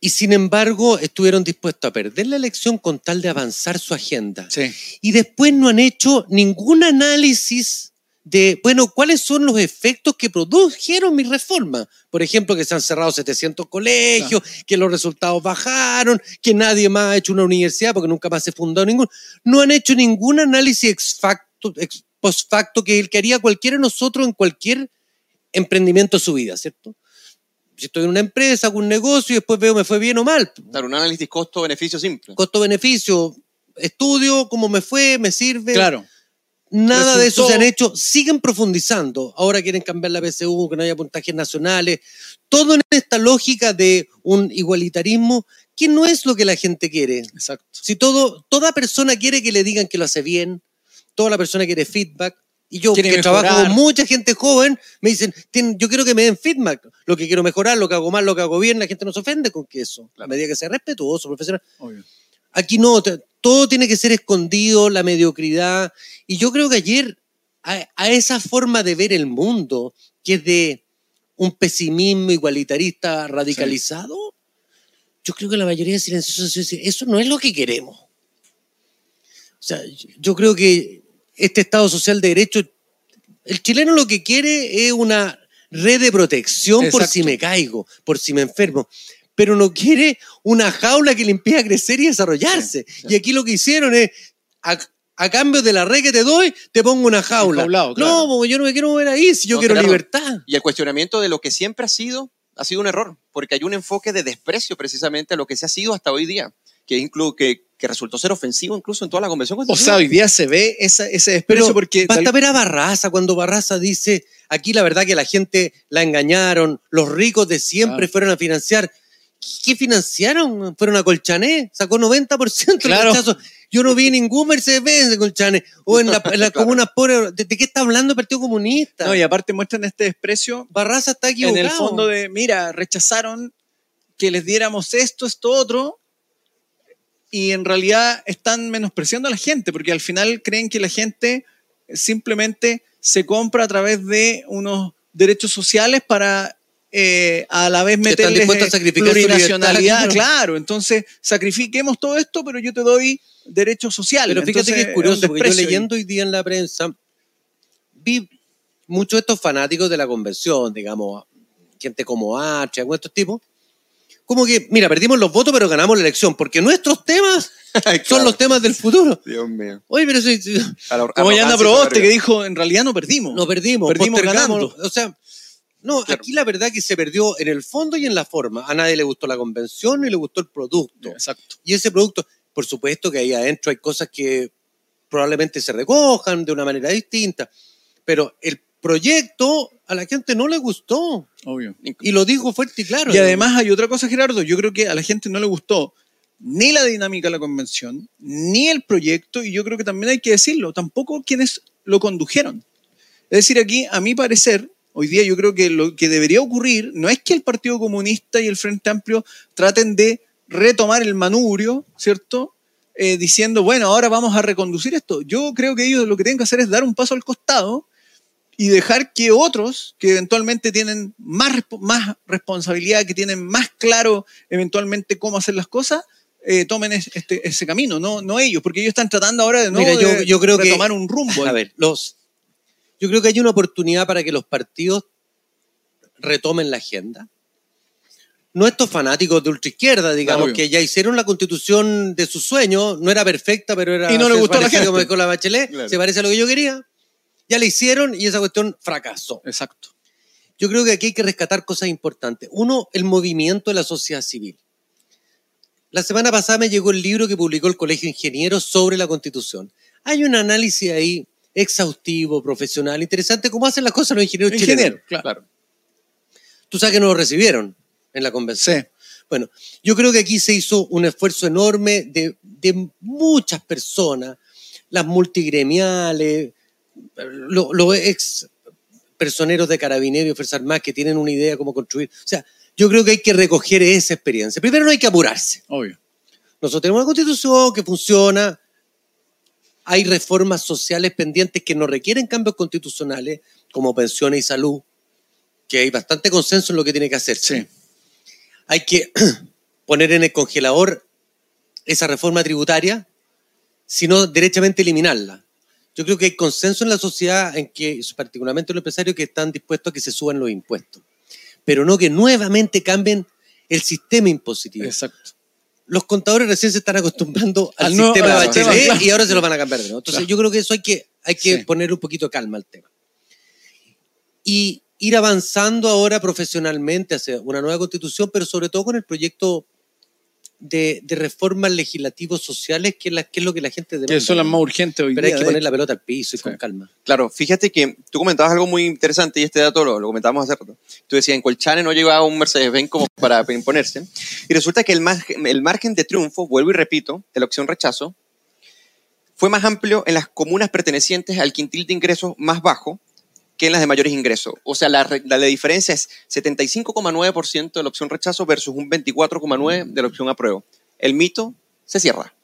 Y sin embargo estuvieron dispuestos a perder la elección con tal de avanzar su agenda. Sí. Y después no han hecho ningún análisis de, bueno, cuáles son los efectos que produjeron mi reforma. Por ejemplo, que se han cerrado 700 colegios, que los resultados bajaron, que nadie más ha hecho una universidad porque nunca más se fundó ningún. No han hecho ningún análisis ex facto, ex post facto que el que haría cualquiera de nosotros en cualquier emprendimiento de su vida, ¿cierto? Si estoy en una empresa, hago un negocio y después veo me fue bien o mal. Claro, un análisis costo-beneficio simple. Costo-beneficio, estudio, cómo me fue, me sirve. Claro. Nada de eso se han hecho. Siguen profundizando. Ahora quieren cambiar la PSU, que no haya puntajes nacionales. Todo en esta lógica de un igualitarismo que no es lo que la gente quiere. Exacto. Si todo, toda persona quiere que le digan que lo hace bien, toda la persona quiere feedback. Y yo, que mejorar. trabajo con mucha gente joven, me dicen, "Tien- yo quiero que me den feedback. Lo que quiero mejorar, lo que hago mal, lo que hago bien, la gente no se ofende con que eso. A medida que sea respetuoso, profesional. Obvio. Aquí no, todo tiene que ser escondido, la mediocridad. Y yo creo que ayer, a, a esa forma de ver el mundo, que es de un pesimismo igualitarista radicalizado, yo creo que la mayoría de silenciosos dice, eso no es lo que queremos. O sea, yo creo que este Estado social de derecho, el chileno lo que quiere es una red de protección por si me caigo, por si me enfermo, pero no quiere una jaula que le impida crecer y desarrollarse. Sí, sí. Y aquí lo que hicieron es, a, a cambio de la red que te doy, te pongo una jaula. Enjaulado, claro. No, porque yo no me quiero mover ahí, si yo No, quiero libertad. Y el cuestionamiento de lo que siempre ha sido, ha sido un error, porque hay un enfoque de desprecio precisamente a lo que se ha sido hasta hoy día, que, inclu- que, que resultó ser ofensivo incluso en toda la convención O sea, hoy día se ve esa- ese Pero desprecio porque basta tal- ver a Barraza cuando Barraza dice, aquí la verdad que la gente la engañaron, los ricos de siempre Claro. fueron a financiar. ¿Qué financiaron? Fueron a Colchané, sacó 90% del Claro. rechazo. Yo no vi ningún Mercedes-Benz de Colchané. O en, la- en las Claro. comunas pobres. ¿De, de qué está hablando el Partido Comunista? no, y aparte muestran este desprecio Barraza está equivocado. en el fondo de, mira, rechazaron que les diéramos esto, esto, otro, y en realidad están menospreciando a la gente, porque al final creen que la gente simplemente se compra a través de unos derechos sociales para eh, a la vez meterles dispuestos a eh, sacrificar su plurinacionalidad. claro. Entonces sacrifiquemos todo esto, pero yo te doy derechos sociales. Pero fíjate Entonces, que es curioso, porque yo leyendo hoy día en la prensa, vi muchos de estos fanáticos de la convención, digamos, gente como Archer, algunos de estos tipos, como que, mira, perdimos los votos, pero ganamos la elección, porque nuestros temas son los temas del futuro. Dios mío. Oye, pero si, si- Como Yanda arrogancia Proboste, que dijo, en realidad no perdimos. no perdimos, Perdimos ganando. O sea, no, Claro. aquí la verdad que se perdió en el fondo y en la forma. A nadie le gustó la convención ni le gustó el producto. Exacto. Y ese producto, por supuesto que ahí adentro hay cosas que probablemente se recojan de una manera distinta, pero el proyecto a la gente no le gustó. Obvio. Y lo dijo fuerte y claro. Y además hay otra cosa, Gerardo, yo creo que a la gente no le gustó ni la dinámica de la convención, ni el proyecto, y yo creo que también hay que decirlo, tampoco quienes lo condujeron. Es decir, aquí, a mi parecer, hoy día yo creo que lo que debería ocurrir no es que el Partido Comunista y el Frente Amplio traten de retomar el manubrio, ¿cierto? Eh, diciendo, bueno, ahora vamos a reconducir esto. Yo creo que ellos lo que tienen que hacer es dar un paso al costado y dejar que otros que eventualmente tienen más, más responsabilidad, que tienen más claro eventualmente cómo hacer las cosas, eh, tomen es- este, ese camino, no, no ellos, porque ellos están tratando ahora de nuevo Mira, yo- de yo creo retomar un rumbo. A ver, los, yo creo que hay una oportunidad para que los partidos retomen la agenda. No estos fanáticos de ultraizquierda, digamos, Obvio. que ya hicieron la constitución de sus sueños, no era perfecta, pero era. Y no le gustó a la gente. como dijo la Bachelet, Claro. se parece a lo que yo quería. Ya la hicieron y esa cuestión fracasó. Exacto. Yo creo que aquí hay que rescatar cosas importantes. Uno, el movimiento de la sociedad civil. La semana pasada me llegó el libro que publicó el Colegio de Ingenieros sobre la Constitución. Hay un análisis ahí exhaustivo, profesional, interesante, cómo hacen las cosas los ingenieros chilenos. Claro. Claro. Tú sabes que no lo recibieron en la convención. Sí. Bueno, yo creo que aquí se hizo un esfuerzo enorme de, de muchas personas, las multigremiales, lo- los ex personeros de carabineros y Fuerzas Armadas que tienen una idea de cómo construir. O sea, yo creo que hay que recoger esa experiencia. Primero no hay que apurarse. Obvio. Nosotros tenemos una constitución que funciona, hay reformas sociales pendientes que no requieren cambios constitucionales, como pensiones y salud, que hay bastante consenso en lo que tiene que hacerse Sí. hay que poner en el congelador esa reforma tributaria, sino derechamente eliminarla. Yo creo que hay consenso en la sociedad en que, particularmente los empresarios, que están dispuestos a que se suban los impuestos, pero no que nuevamente cambien el sistema impositivo. Exacto. Los contadores recién se están acostumbrando al, Al sistema al Bachelet sistema, claro. y ahora se lo van a cambiar de nuevo. Entonces Claro. yo creo que eso hay que, hay que Sí. ponerle un poquito de calma al tema. Y ir avanzando ahora profesionalmente hacia una nueva constitución, pero sobre todo con el proyecto de, de reformas legislativos sociales, que es, la- que es lo que la gente demanda. Que son las más urgentes hoy Pero día. hay que poner hecho. la pelota al piso y Sí. con calma. Claro, fíjate que tú comentabas algo muy interesante y este dato lo, lo comentábamos hace rato. Tú decías, en Colchane no llegaba un Mercedes-Benz como para imponerse. Y resulta que el, margen- el margen de triunfo, vuelvo y repito, de la opción rechazo, fue más amplio en las comunas pertenecientes al quintil de ingresos más bajo que en las de mayores ingresos. O sea, la, la, la diferencia es 75,9% de la opción rechazo versus un 24,9% de la opción apruebo. El mito se cierra.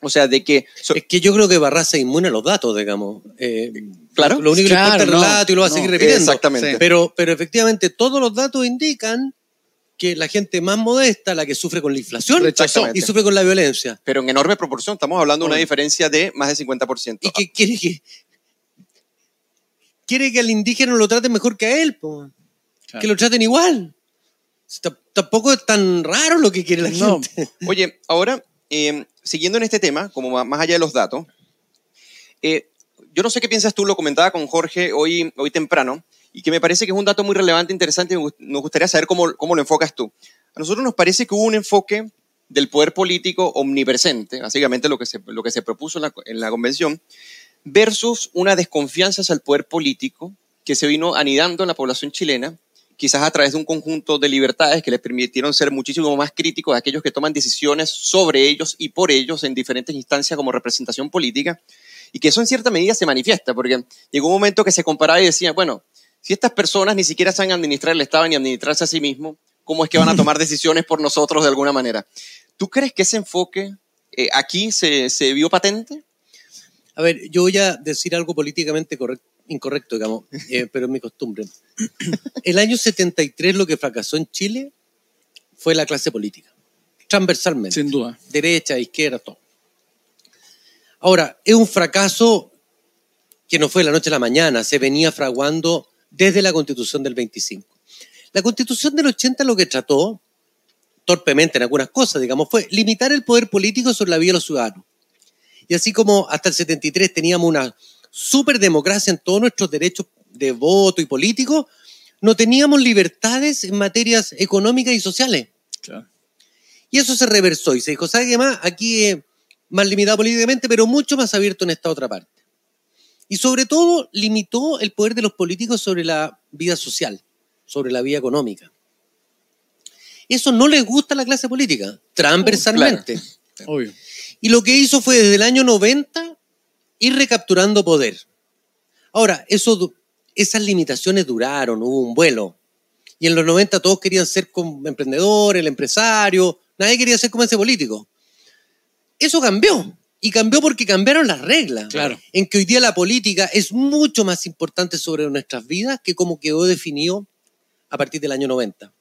O sea, de que... so- Es que yo creo que Barraza es inmune a los datos, digamos. Eh, Claro. Lo único que Claro, importa es el no, relato y lo va a no. seguir repitiendo. Exactamente. Sí. Pero, pero efectivamente todos los datos indican que la gente más modesta, la que sufre con la inflación Rechazó. y sufre con la violencia. pero en enorme proporción, estamos hablando de una diferencia de más del 50%. Y que quiere que quiere que al indígena lo traten mejor que a él, po. Claro. que lo traten igual. T- Tampoco es tan raro lo que quiere la No. gente. Oye, ahora, eh, siguiendo en este tema, como más allá de los datos, eh, yo no sé qué piensas tú, lo comentaba con Jorge hoy, hoy temprano, y que me parece que es un dato muy relevante, interesante, y nos gustaría saber cómo, cómo lo enfocas tú. A nosotros nos parece que hubo un enfoque del poder político omnipresente, básicamente lo que se, lo que se propuso en la, en la convención, versus una desconfianza hacia el poder político que se vino anidando en la población chilena, quizás a través de un conjunto de libertades que les permitieron ser muchísimo más críticos a aquellos que toman decisiones sobre ellos y por ellos en diferentes instancias como representación política, y que eso en cierta medida se manifiesta, porque llegó un momento que se comparaba y decía, bueno, si estas personas ni siquiera saben administrar el Estado ni administrarse a sí mismos, ¿cómo es que van a tomar decisiones por nosotros de alguna manera? ¿Tú crees que ese enfoque eh, aquí se, se vio patente? A ver, yo voy a decir algo políticamente correc- incorrecto, digamos, eh, pero es mi costumbre. El año 73 lo que fracasó en Chile fue la clase política, transversalmente. Sin duda. derecha, izquierda, todo. Ahora, es un fracaso que no fue de la noche a la mañana, se venía fraguando desde la constitución del 25. La constitución del 80 lo que trató, torpemente en algunas cosas, digamos, fue limitar el poder político sobre la vida de los ciudadanos. Y así como hasta el 73 teníamos una superdemocracia en todos nuestros derechos de voto y político, no teníamos libertades en materias económicas y sociales. Claro. Y eso se reversó y se dijo, ¿sabe qué más? Aquí es más limitado políticamente, pero mucho más abierto en esta otra parte. Y sobre todo limitó el poder de los políticos sobre la vida social, sobre la vida económica. Eso no les gusta a la clase política, transversalmente. Obvio. Y lo que hizo fue desde el año 90 ir recapturando poder. Ahora, eso, esas limitaciones duraron, hubo un vuelo. Y en los 90 todos querían ser como emprendedor, el empresario, nadie quería ser como ese político. Eso cambió. Y cambió porque cambiaron las reglas. Claro. En que hoy día la política es mucho más importante sobre nuestras vidas que como quedó definido a partir del año 90.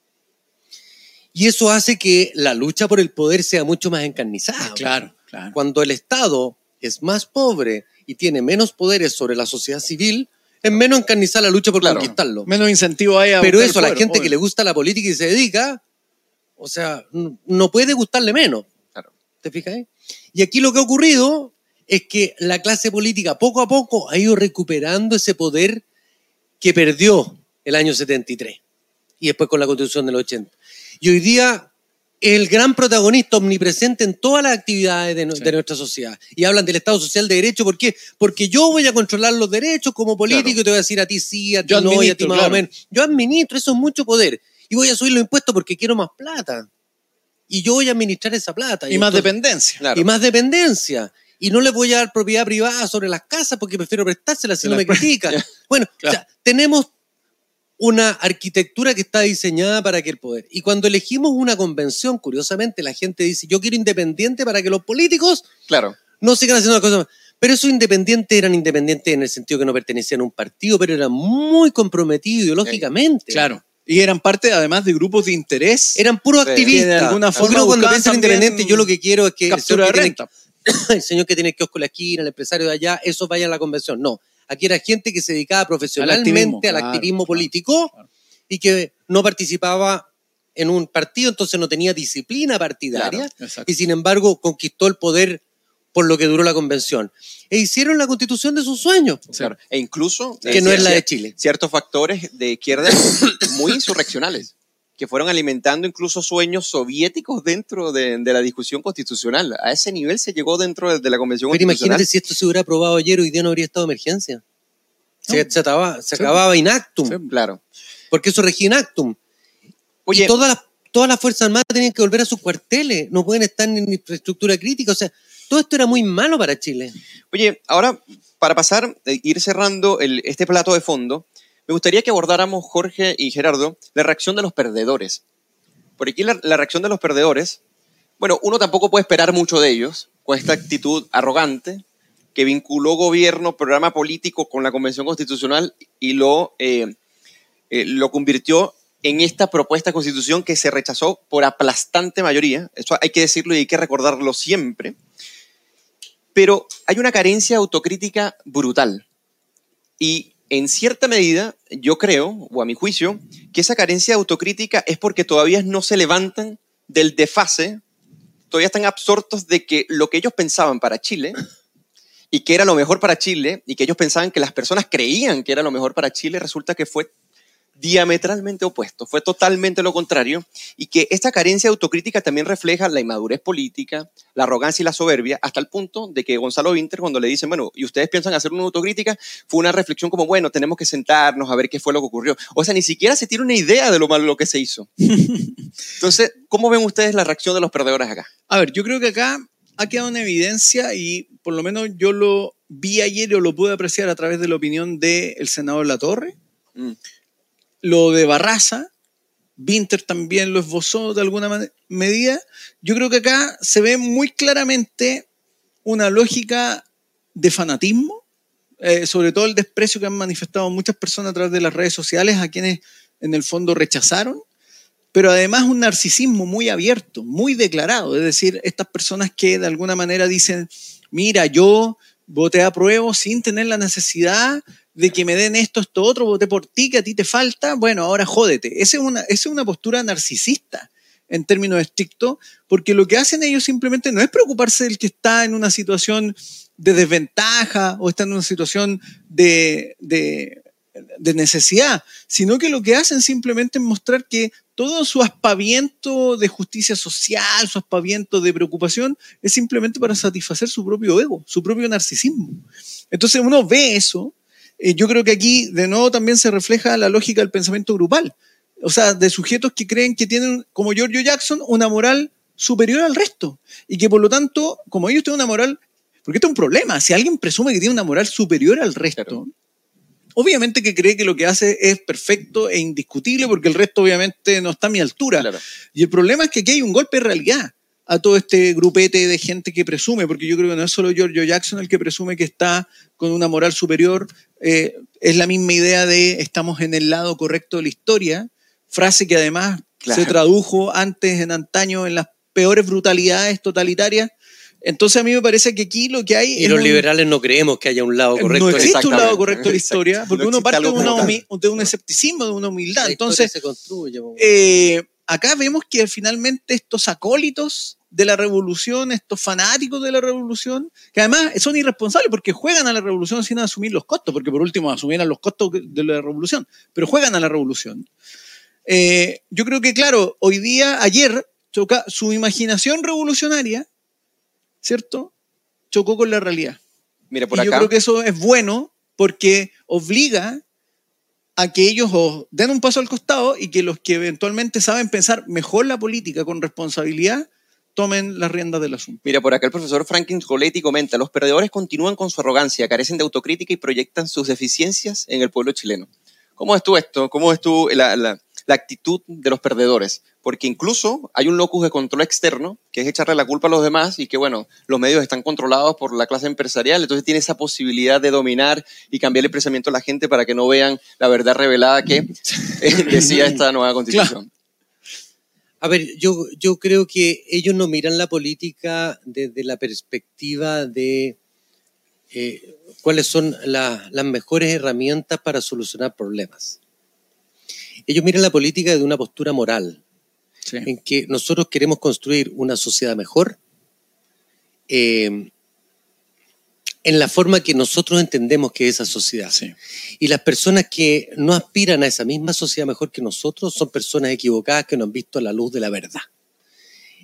Y eso hace que la lucha por el poder sea mucho más encarnizada. Claro, claro. Cuando el Estado es más pobre y tiene menos poderes sobre la sociedad civil, es menos encarnizar la lucha por Claro. conquistarlo. Menos incentivo hay a Pero eso, a la gente obvio. que le gusta la política y se dedica, o sea, no puede gustarle menos. Claro. ¿Te fijas? Y aquí lo que ha ocurrido es que la clase política poco a poco ha ido recuperando ese poder que perdió el año 73 y después con la constitución del 80. Y hoy día el gran protagonista omnipresente en todas las actividades de, nu- Sí. de nuestra sociedad. Y hablan del Estado Social de Derecho, ¿por qué? Porque yo voy a controlar los derechos como político Claro. y te voy a decir a ti sí, a ti Yo no y a ti más claro. o menos. Yo administro, eso es mucho poder. Y voy a subir los impuestos porque quiero más plata. Y yo voy a administrar esa plata. Y más entonces- dependencia. Claro. y más dependencia. Y no le voy a dar propiedad privada sobre las casas porque prefiero prestárselas si no me las- critica. Bueno, Claro. o sea, tenemos una arquitectura que está diseñada para que el poder. Y cuando elegimos una convención, curiosamente, la gente dice, yo quiero independiente para que los políticos Claro. no sigan haciendo las cosas. Pero esos independientes eran independientes en el sentido que no pertenecían a un partido, pero eran muy comprometidos ideológicamente. Claro. Y eran parte, además, de grupos de interés. Eran puros Sí, activistas. de alguna Yo forma creo que cuando piensan independiente, yo lo que quiero es que el captura de señor que tiene- el señor que tiene el kiosco en la esquina, el empresario de allá, eso vaya a la convención. No, aquí era gente que se dedicaba profesionalmente activismo, al claro, activismo político claro. y que no participaba en un partido, entonces no tenía disciplina partidaria y sin embargo conquistó el poder por lo que duró la convención. E hicieron la constitución de sus sueños, Claro. E incluso que eh, no es la de Chile. ciertos factores de izquierda muy insurreccionales que fueron alimentando incluso sueños soviéticos dentro de, de la discusión constitucional. A ese nivel se llegó dentro de, de la Convención Pero Constitucional. imagínate si esto se hubiera aprobado ayer, hoy día no habría estado de emergencia. Se, No. se acababa, se Sí. acababa inactum, Sí. Claro. porque eso regía inactum. Oye, Y todas las, todas las Fuerzas Armadas tenían que volver a sus cuarteles, no pueden estar en infraestructura crítica. O sea, todo esto era muy malo para Chile. Oye, ahora para pasar, eh, ir cerrando el- este plato de fondo, me gustaría que abordáramos, Jorge y Gerardo, la reacción de los perdedores. Por aquí la, reacción de los perdedores, bueno, uno tampoco puede esperar mucho de ellos con esta actitud arrogante que vinculó gobierno, programa político con la Convención Constitucional y lo, eh, eh, lo convirtió en esta propuesta de constitución que se rechazó por aplastante mayoría. Eso hay que decirlo y hay que recordarlo siempre pero hay una carencia autocrítica brutal. Y en cierta medida, yo creo, o a mi juicio, que esa carencia autocrítica es porque todavía no se levantan del desfase, todavía están absortos de que lo que ellos pensaban para Chile y que era lo mejor para Chile y que ellos pensaban que las personas creían que era lo mejor para Chile, resulta que fue diametralmente opuesto, fue totalmente lo contrario, y que esta carencia de autocrítica también refleja la inmadurez política, la arrogancia y la soberbia, hasta el punto de que Gonzalo Winter, cuando le dicen, bueno, y ustedes piensan hacer una autocrítica, fue una reflexión como, bueno, tenemos que sentarnos a ver qué fue lo que ocurrió. O sea, ni siquiera se tiene una idea de lo malo que se hizo. Entonces, ¿cómo ven ustedes la reacción de los perdedores acá? A ver, yo creo que acá ha quedado en evidencia y por lo menos yo lo vi ayer o lo pude apreciar a través de la opinión del senador Latorre. Mm, Lo de Barraza, Winter también lo esbozó de alguna medida. Yo creo que acá se ve muy claramente una lógica de fanatismo, eh, sobre todo el desprecio que han manifestado muchas personas a través de las redes sociales a quienes en el fondo rechazaron, pero además un narcisismo muy abierto, muy declarado, es decir, estas personas que de alguna manera dicen, mira, yo voté a prueba sin tener la necesidad de que me den esto, esto, otro, voté por ti, que a ti te falta, bueno, ahora jódete. Esa es una, esa es una postura narcisista en términos estrictos, porque lo que hacen ellos simplemente no es preocuparse del que está en una situación de desventaja o está en una situación de, de, de necesidad, sino que lo que hacen simplemente es mostrar que todo su aspaviento de justicia social, su aspaviento de preocupación, es simplemente para satisfacer su propio ego, su propio narcisismo. Entonces uno ve eso, eh, yo creo que aquí de nuevo también se refleja la lógica del pensamiento grupal, o sea, de sujetos que creen que tienen, como Giorgio Jackson, una moral superior al resto y que por lo tanto, como ellos tienen una moral, porque esto es un problema, si alguien presume que tiene una moral superior al resto, Claro. obviamente que cree que lo que hace es perfecto e indiscutible porque el resto obviamente no está a mi altura. claro. Y el problema es que aquí hay un golpe de realidad. a todo este grupete de gente que presume, porque yo creo que no es solo Giorgio Jackson el que presume que está con una moral superior, eh, es la misma idea de estamos en el lado correcto de la historia, frase que además Claro. se tradujo antes en antaño en las peores brutalidades totalitarias. Entonces a mí me parece que aquí lo que hay Y es los un- liberales no creemos que haya un lado correcto. no existe un lado correcto de la Exacto. historia, porque No uno parte de, una de un escepticismo, de una humildad. La Entonces, se construye. eh, acá vemos que finalmente estos acólitos de la revolución, estos fanáticos de la revolución, que además son irresponsables porque juegan a la revolución sin asumir los costos, porque por último asumieran los costos de la revolución, pero juegan a la revolución. Eh, yo creo que, claro, hoy día, ayer, choca, su imaginación revolucionaria, ¿cierto? Chocó con la realidad. Mira, por y yo acá. creo que eso es bueno porque obliga a que ellos os den un paso al costado y que los que eventualmente saben pensar mejor la política con responsabilidad tomen las riendas del asunto. Mira, por acá el profesor Franklin Coletti comenta, los perdedores continúan con su arrogancia, carecen de autocrítica y proyectan sus deficiencias en el pueblo chileno. ¿Cómo ves tú esto? ¿Cómo ves tú la, la- la actitud de los perdedores? Porque incluso hay un locus de control externo, que es echarle la culpa a los demás y que, bueno, los medios están controlados por la clase empresarial, entonces tiene esa posibilidad de dominar y cambiar el pensamiento de la gente para que no vean la verdad revelada que decía esta nueva constitución. A ver, yo, yo creo que ellos no miran la política desde la perspectiva de eh, cuáles son la- las mejores herramientas para solucionar problemas. Ellos miran la política desde una postura moral, en que nosotros queremos construir una sociedad mejor eh, en la forma que nosotros entendemos que es esa sociedad. Sí. Y las personas que no aspiran a esa misma sociedad mejor que nosotros son personas equivocadas que no han visto la luz de la verdad.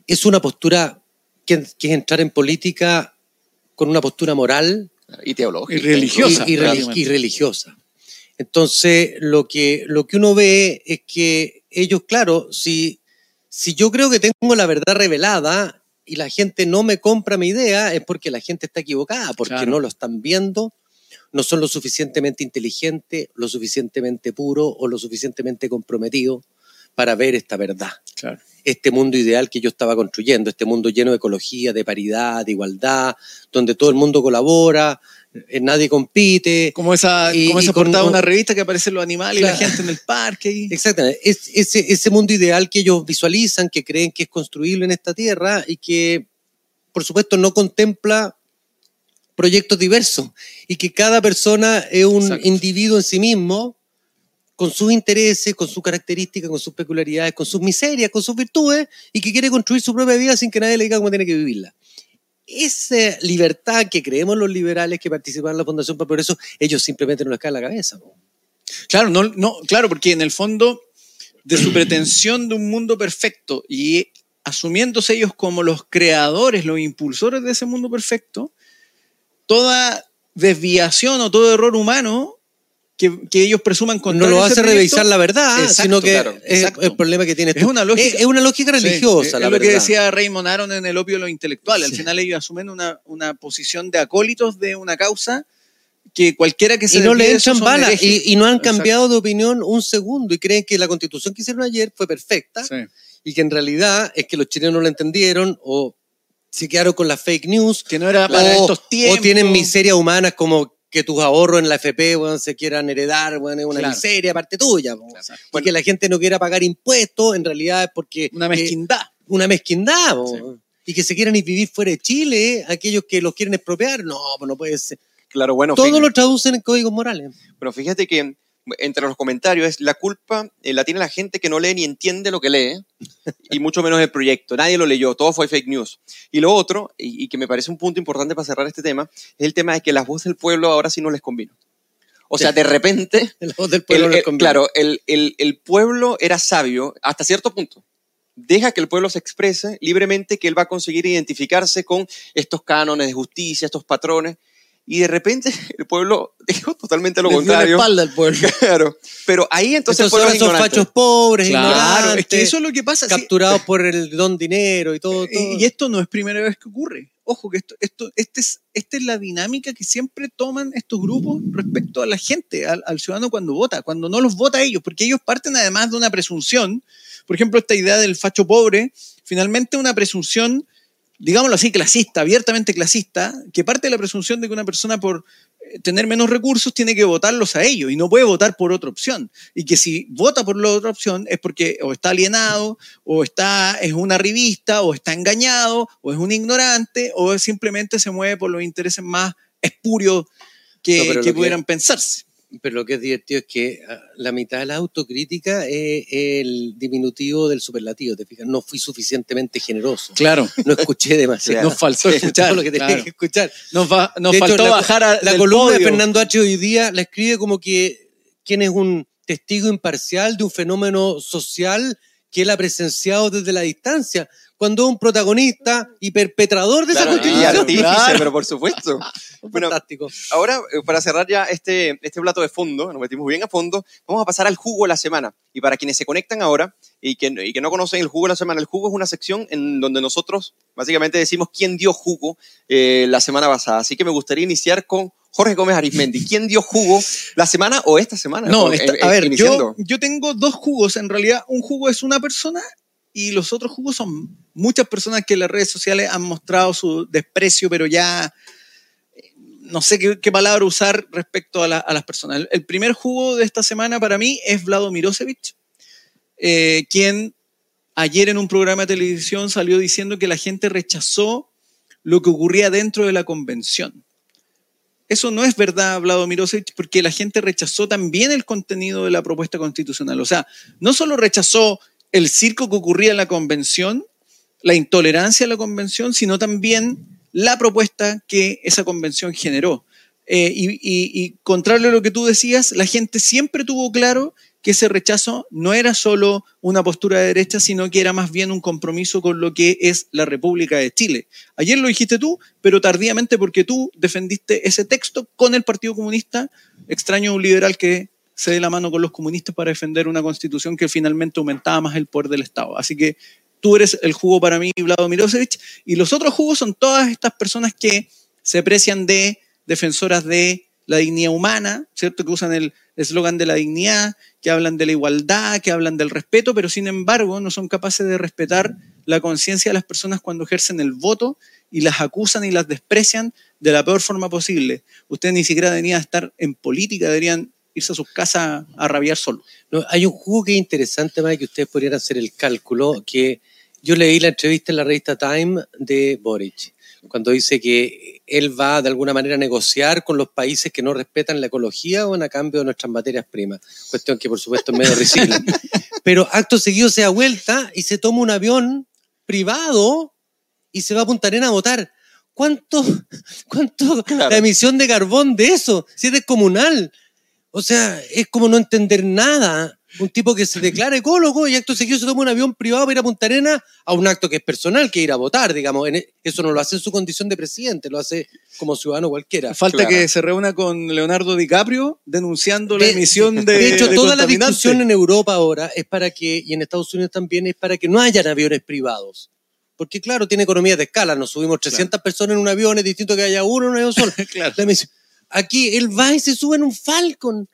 Es una postura que, que es entrar en política con una postura moral Y teológica. Y religiosa. y, y religiosa. Entonces, lo que, lo que uno ve es que ellos, claro, si, si yo creo que tengo la verdad revelada y la gente no me compra mi idea, es porque la gente está equivocada, porque Claro. no lo están viendo, no son lo suficientemente inteligentes, lo suficientemente puro o lo suficientemente comprometido para ver esta verdad Claro. este mundo ideal que yo estaba construyendo, este mundo lleno de ecología, de paridad, de igualdad, donde todo el mundo colabora, nadie compite. Como esa, Y- como esa portada de una revista que aparecen los animales y la Claro. gente en el parque. y- Exactamente, es, ese, ese mundo ideal que ellos visualizan, que creen que es construible en esta tierra y que, por supuesto, no contempla proyectos diversos y que cada persona es un Exacto. individuo en sí mismo con sus intereses, con sus características, con sus peculiaridades, con sus miserias, con sus virtudes y que quiere construir su propia vida sin que nadie le diga cómo tiene que vivirla. Esa libertad que creemos los liberales que participan en la Fundación para el Progreso, ellos simplemente no les cae la cabeza. Claro, no, no, claro, porque en el fondo de su pretensión de un mundo perfecto y asumiéndose ellos como los creadores, los impulsores de ese mundo perfecto, toda desviación o todo error humano que, que ellos presuman no contrario lo hace proyecto, revisar la verdad, Exacto, sino que claro, es el problema que tienes Es tú. una lógica- Es, es una lógica Sí, religiosa, es la lo que verdad. decía Raymond Aron en El opio de los intelectuales. Al Sí. final ellos asumen una, una posición de acólitos de una causa que cualquiera que se y no le echan balas y, y no han Exacto. cambiado de opinión un segundo y creen que la constitución que hicieron ayer fue perfecta Sí. y que en realidad es que los chilenos no la entendieron o se quedaron con las fake news Que no era para o, estos tiempos. o tienen miserias humanas como que tus ahorros en la FP weón, se quieran heredar, weón, es una Claro. miseria aparte tuya. po. Exacto. Y que la gente no quiera pagar impuestos, en realidad es porque... Una eh, mezquindad. una mezquindad. Sí. Y que se quieran ir vivir fuera de Chile, aquellos que los quieren expropiar, no, pues no puede ser. Claro, bueno, Todo fíjate- lo traducen en códigos morales. Pero fíjate que entre los comentarios es la culpa eh, la tiene la gente que no lee ni entiende lo que lee y mucho menos el proyecto. Nadie lo leyó, todo fue fake news. Y lo otro, y, y que me parece un punto importante para cerrar este tema, es el tema de que las voces del pueblo ahora sí no les convino. O sea, Sí. de repente, La voz del el- pueblo les el- conviene. claro, el, el- el pueblo era sabio hasta cierto punto. Deja que el pueblo se exprese libremente, que él va a conseguir identificarse con estos cánones de justicia, estos patrones. Y de repente el pueblo dijo totalmente lo dio la contrario. espalda al pueblo. Claro, pero ahí entonces, Entonces, el pueblo son fachos pobres, Claro, es que eso es lo que pasa. sí. capturados por el don dinero y todo. todo. Y esto no es primera vez que ocurre. Ojo, que esto, esto, este es, esta es la dinámica que siempre toman estos grupos respecto a la gente, al, al ciudadano cuando vota, cuando no los vota ellos, porque ellos parten además de una presunción. Por ejemplo, esta idea del facho pobre finalmente una presunción, digámoslo así, clasista, abiertamente clasista, que parte de la presunción de que una persona por eh, tener menos recursos tiene que votarlos a ellos y no puede votar por otra opción. Y que si vota por la otra opción es porque o está alienado, o está, es una revista, o está engañado, o es un ignorante, o simplemente se mueve por los intereses más espurios que, No, pero que lo que- pudieran pensarse. Pero lo que es divertido es que ah, la mitad de la autocrítica es el diminutivo del superlativo, ¿te fijas? No fui suficientemente generoso. Claro. No escuché demasiado. Nos faltó escuchar. Lo que tenía claro. que escuchar. Nos, va- nos De hecho, faltó la- bajar a, La columna de podio. Fernando H. hoy día la escribe como que quien es un testigo imparcial de un fenómeno social que él ha presenciado desde la distancia, cuando es un protagonista y perpetrador de Claro, esa y constitución. artífice, claro. pero por supuesto. Bueno, Fantástico. Ahora, eh, para cerrar ya este, este plato de fondo, nos metimos bien a fondo, vamos a pasar al jugo de la semana. Y para quienes se conectan ahora y que, y que no conocen el jugo de la semana, el jugo es una sección en donde nosotros básicamente decimos quién dio jugo eh, la semana pasada. Así que me gustaría iniciar con Jorge Gómez Arismendi. ¿Quién dio jugo la semana o esta semana? No, esta- eh, a ver, yo, yo tengo dos jugos. En realidad, un jugo es una persona y los otros jugos son muchas personas que en las redes sociales han mostrado su desprecio, pero ya eh, no sé qué, qué palabra usar respecto a, la- a las personas. El, el primer jugo de esta semana para mí es Vlado Mirosevic, eh, quien ayer en un programa de televisión salió diciendo que la gente rechazó lo que ocurría dentro de la convención. Eso no es verdad, Vlado Mirosevic, porque la gente rechazó también el contenido de la propuesta constitucional. O sea, no solo rechazó el circo que ocurría en la convención, la intolerancia de la convención, sino también la propuesta que esa convención generó. Eh, y- y contrario a lo que tú decías, la gente siempre tuvo claro que ese rechazo no era solo una postura de derecha, sino que era más bien un compromiso con lo que es la República de Chile. Ayer lo dijiste tú, pero tardíamente porque tú defendiste ese texto con el Partido Comunista, extraño un liberal que se dé la mano con los comunistas para defender una constitución que finalmente aumentaba más el poder del Estado. Así que tú eres el jugo para mí, Vlado Mirosevic, y los otros jugos son todas estas personas que se precian de defensoras de la dignidad humana, ¿cierto? Que usan el eslogan de la dignidad, que hablan de la igualdad, que hablan del respeto, pero sin embargo no son capaces de respetar la conciencia de las personas cuando ejercen el voto y las acusan y las desprecian de la peor forma posible. Ustedes ni siquiera deberían estar en política, deberían irse a sus casas a rabiar solos. No, hay un jugo que es interesante, que ustedes podrían hacer el cálculo, que yo leí la entrevista en la revista Time de Boric, cuando dice que él va de alguna manera a negociar con los países que no respetan la ecología o en a cambio de nuestras materias primas. Cuestión que por supuesto es medio risible. Pero acto seguido se da vuelta y se toma un avión privado y se va a Punta Arena a votar. ¿Cuánto, cuánto Claro. la emisión de carbón de eso? Si es descomunal. O sea, es como no entender nada. Un tipo que se declara ecólogo y acto seguido se toma un avión privado para ir a Punta Arena a un acto que es personal, que ir a votar, digamos. E, Eso no lo hace en su condición de presidente, lo hace como ciudadano cualquiera. Falta Claro. que se reúna con Leonardo DiCaprio denunciando la De- emisión de De hecho, de toda la discusión en Europa ahora es para que, y en Estados Unidos también, es para que no hayan aviones privados. Porque claro, tiene economía de escala. Nos subimos 300 personas en un avión, es distinto que haya uno en un avión solo. Claro. La emisión- Aquí él va y se sube en un Falcon.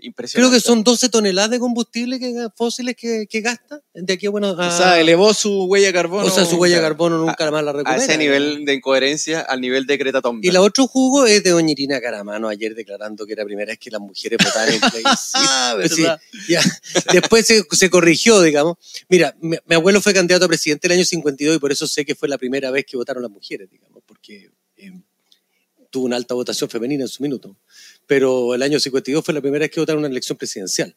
Creo Impresionante. que son 12 toneladas de combustible que, fósiles que, que gasta. De aquí a bueno. a- O sea, elevó su huella de carbono. o sea, su huella de carbono nunca más la a recupera. ese nivel de incoherencia, al nivel de Greta Thunberg. Y la otro jugo es de doña Irina Caramano ayer declarando que era la primera vez que las mujeres votaban en plebiscito. Ah, sí. Después se, se corrigió, digamos. Mira, mi, mi abuelo fue candidato a presidente el año 52 y por eso sé que fue la primera vez que votaron las mujeres, digamos, porque eh, tuvo una alta votación femenina en su minuto. Pero el año 52 fue la primera vez que votaron una elección presidencial.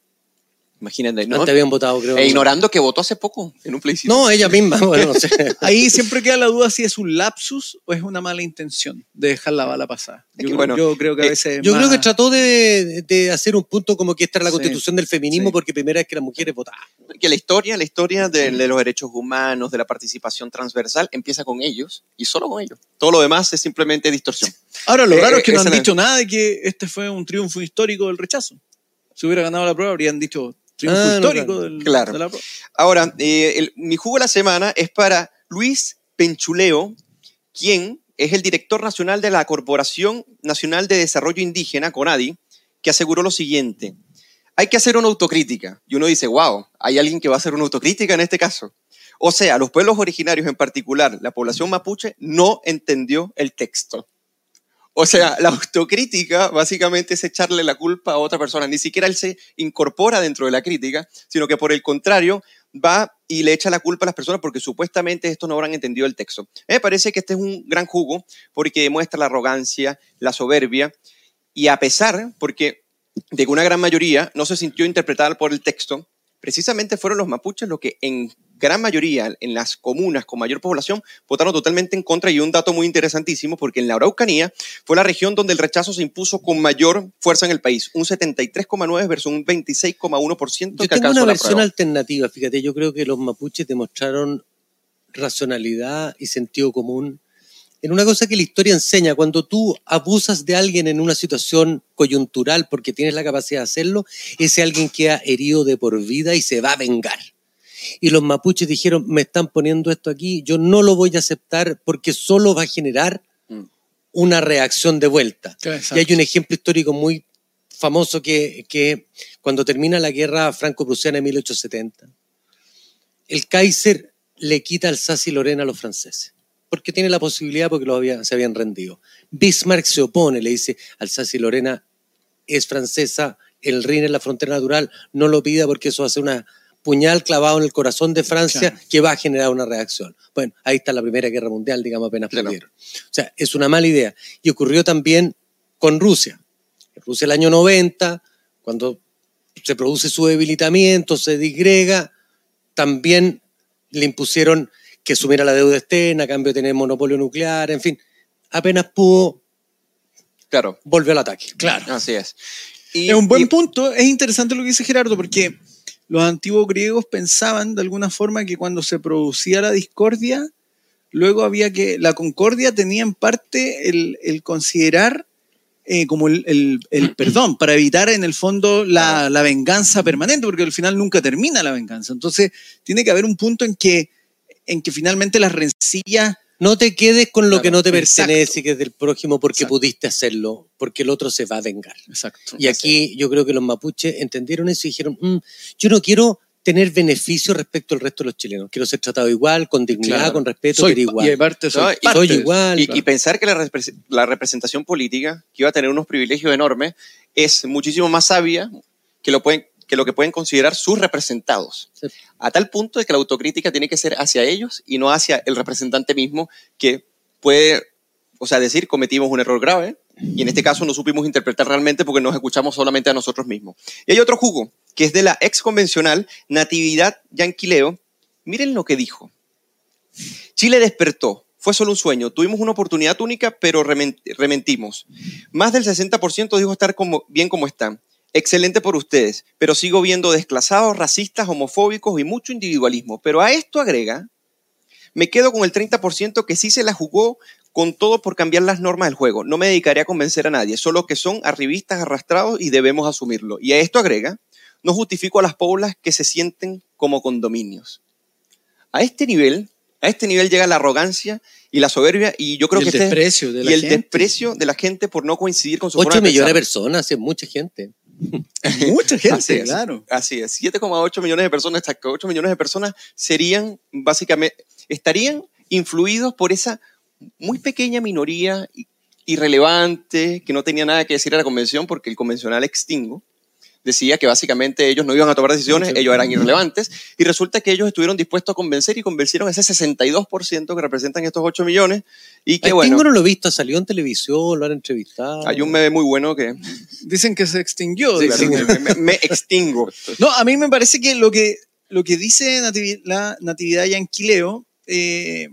Imagínate, ¿no? Antes habían votado, creo. E ignorando que votó hace poco en un plebiscito. No, ella misma, bueno, no sé. Ahí siempre queda la duda si es un lapsus o es una mala intención de dejar la bala pasar. Es Yo, que, bueno, yo creo que a eh, veces. Yo más- creo que trató de, de hacer un punto como que esta era la Sí, constitución del feminismo sí. porque primera vez que las mujeres votaban. que la historia, la historia de, de los derechos humanos, de la participación transversal, empieza con ellos y solo con ellos. Todo lo demás es simplemente distorsión. Ahora, lo Eh, raro es que no han dicho nada de que este fue un triunfo histórico del rechazo. Si hubiera ganado la prueba, habrían dicho triunfo Ah, no, histórico claro. del- Claro. de la prueba. Ahora, eh, el- mi jugo de la semana es para Luis Penchuleo, quien es el director nacional de la Corporación Nacional de Desarrollo Indígena, CONADI, que aseguró lo siguiente. Hay que hacer una autocrítica. Y uno dice, wow, hay alguien que va a hacer una autocrítica en este caso. O sea, los pueblos originarios, en particular la población mapuche, no entendió el texto. O sea, la autocrítica básicamente es echarle la culpa a otra persona. Ni siquiera él se incorpora dentro de la crítica, sino que por el contrario va y le echa la culpa a las personas porque supuestamente estos no habrán entendido el texto. Me parece que este es un gran jugo porque demuestra la arrogancia, la soberbia y a pesar, porque de que una gran mayoría no se sintió interpretada por el texto, precisamente fueron los mapuches los que en gran mayoría en las comunas con mayor población votaron totalmente en contra y un dato muy interesantísimo porque en la Araucanía fue la región donde el rechazo se impuso con mayor fuerza en el país, un 73,9 versus un 26,1% que tengo una versión alternativa, fíjate, yo creo que los mapuches demostraron racionalidad y sentido común en una cosa que la historia enseña, cuando tú abusas de alguien en una situación coyuntural porque tienes la capacidad de hacerlo, ese alguien queda herido de por vida y se va a vengar. Y los mapuches dijeron, me están poniendo esto aquí, yo no lo voy a aceptar porque solo va a generar mm. una reacción de vuelta. Y hay un ejemplo histórico muy famoso que, que cuando termina la guerra franco-prusiana en 1870, el Kaiser le quita Alsacia y Lorena a los franceses porque tiene la posibilidad porque se habían rendido. Bismarck se opone, le dice, Alsacia y Lorena es francesa, el Rin es la frontera natural, no lo pida porque eso hace una puñal clavado en el corazón de Francia que va a generar una reacción. Bueno, ahí está la Primera Guerra Mundial, digamos, apenas claro. O sea, es una mala idea. Y ocurrió también con Rusia. Rusia el año 90, cuando se produce su debilitamiento, se disgrega, también le impusieron que sumiera la deuda externa a cambio de tener monopolio nuclear, en fin, apenas pudo, claro. volvió al ataque. Claro. Así es. es un buen punto, es interesante lo que dice Gerardo, porque los antiguos griegos pensaban de alguna forma que cuando se producía la discordia, luego había que, la concordia tenía en parte el, considerar eh, como el, perdón, para evitar en el fondo la, la, venganza permanente, porque al final nunca termina la venganza. Entonces, tiene que haber un punto en que en que finalmente las rencillas... No te quedes con lo que no te pertenece y que es del prójimo porque pudiste hacerlo, porque el otro se va a vengar. Exacto. Y aquí yo creo que los mapuches entendieron eso y dijeron, mm, yo no quiero tener beneficio respecto al resto de los chilenos. Quiero ser tratado igual, con dignidad, con respeto, soy, igual. Y aparte soy, igual. Y, pensar que la, la, representación política, que iba a tener unos privilegios enormes, es muchísimo más sabia que lo pueden que lo que pueden considerar sus representados. A tal punto de que la autocrítica tiene que ser hacia ellos y no hacia el representante mismo que puede, o sea, decir cometimos un error grave y en este caso no supimos interpretar realmente porque nos escuchamos solamente a nosotros mismos. Y hay otro jugo que es de la ex convencional Natividad Yanquileo. Miren lo que dijo. Chile despertó, fue solo un sueño. Tuvimos una oportunidad única, pero rementimos. Más del 60% dijo estar como, bien como están. Excelente por ustedes, pero sigo viendo desclasados, racistas, homofóbicos y mucho individualismo. Pero a esto agrega, me quedo con el 30% que sí se la jugó con todo por cambiar las normas del juego. No me dedicaré a convencer a nadie, solo que son arribistas arrastrados y debemos asumirlo. Y a esto agrega, no justifico a las poblas que se sienten como condominios. A este nivel, a este nivel llega la arrogancia y la soberbia y yo creo y que el este desprecio de la y el gente. desprecio de la gente por no coincidir con su 8 millones de personas, es mucha gente. Mucha gente, así es, claro. Así es, 7,8 millones de personas, hasta 8 millones de personas serían básicamente, estarían influidos por esa muy pequeña minoría irrelevante que no tenía nada que decir a la convención porque el convencional extingo decía que básicamente ellos no iban a tomar decisiones, ellos eran irrelevantes, y resulta que ellos estuvieron dispuestos a convencer y convencieron a ese 62% que representan estos 8 millones. Y que bueno. no lo he visto, salió en televisión, lo han entrevistado. Hay un meme muy bueno que. Dicen que se extinguió. Sí, me, me, extingo. no, a mí me parece que lo que, lo que dice la Natividad Yanquileo eh,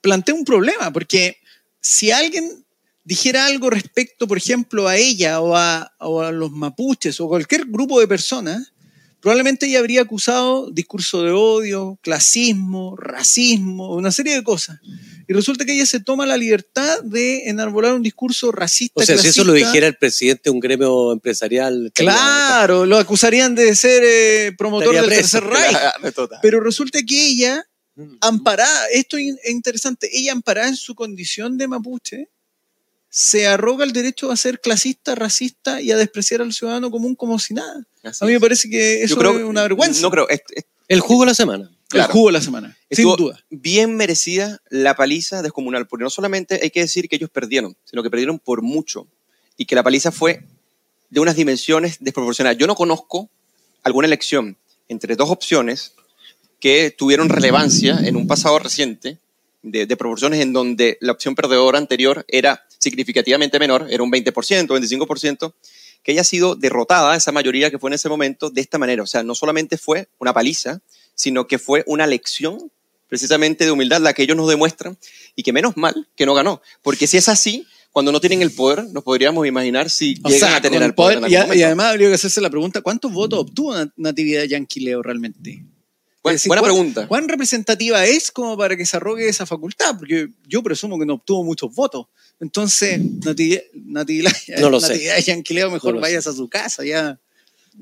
plantea un problema, porque si alguien dijera algo respecto, por ejemplo, a ella o a, los mapuches o cualquier grupo de personas, probablemente ella habría acusado discurso de odio, clasismo, racismo, una serie de cosas. Y resulta que ella se toma la libertad de enarbolar un discurso racista. O sea, si eso lo dijera el presidente de un gremio empresarial. Claro, lo acusarían de ser eh, promotor del Tercer Reich. Pero resulta que ella, mm. amparada, esto es interesante, ella amparada en su condición de mapuche, se arroga el derecho a ser clasista, racista y a despreciar al ciudadano común como si nada. a mí me parece que eso es una vergüenza. No creo. el jugo de la semana. Claro. el jugo de la semana, Estuvo sin duda. bien merecida la paliza descomunal, porque no solamente hay que decir que ellos perdieron, sino que perdieron por mucho y que la paliza fue de unas dimensiones desproporcionadas. Yo no conozco alguna elección entre dos opciones que tuvieron relevancia en un pasado reciente de, de proporciones en donde la opción perdedora anterior era significativamente menor, era un 20%, 25%, que haya sido derrotada esa mayoría que fue en ese momento de esta manera. O sea, no solamente fue una paliza, sino que fue una lección precisamente de humildad la que ellos nos demuestran y que menos mal que no ganó. Porque si es así, cuando no tienen el poder, nos podríamos imaginar si O llegan sea, a tener el poder. y, a- y además habría que hacerse la pregunta, ¿cuántos votos obtuvo Nat- Natividad Yanquileo realmente? Decir, buena ¿cuán- pregunta. ¿Cuán representativa es como para que se arrogue esa facultad? Porque yo presumo que no obtuvo muchos votos. Entonces, Natividad, No lo sé. Natividad Yanquileo, mejor No vayas a su casa ya.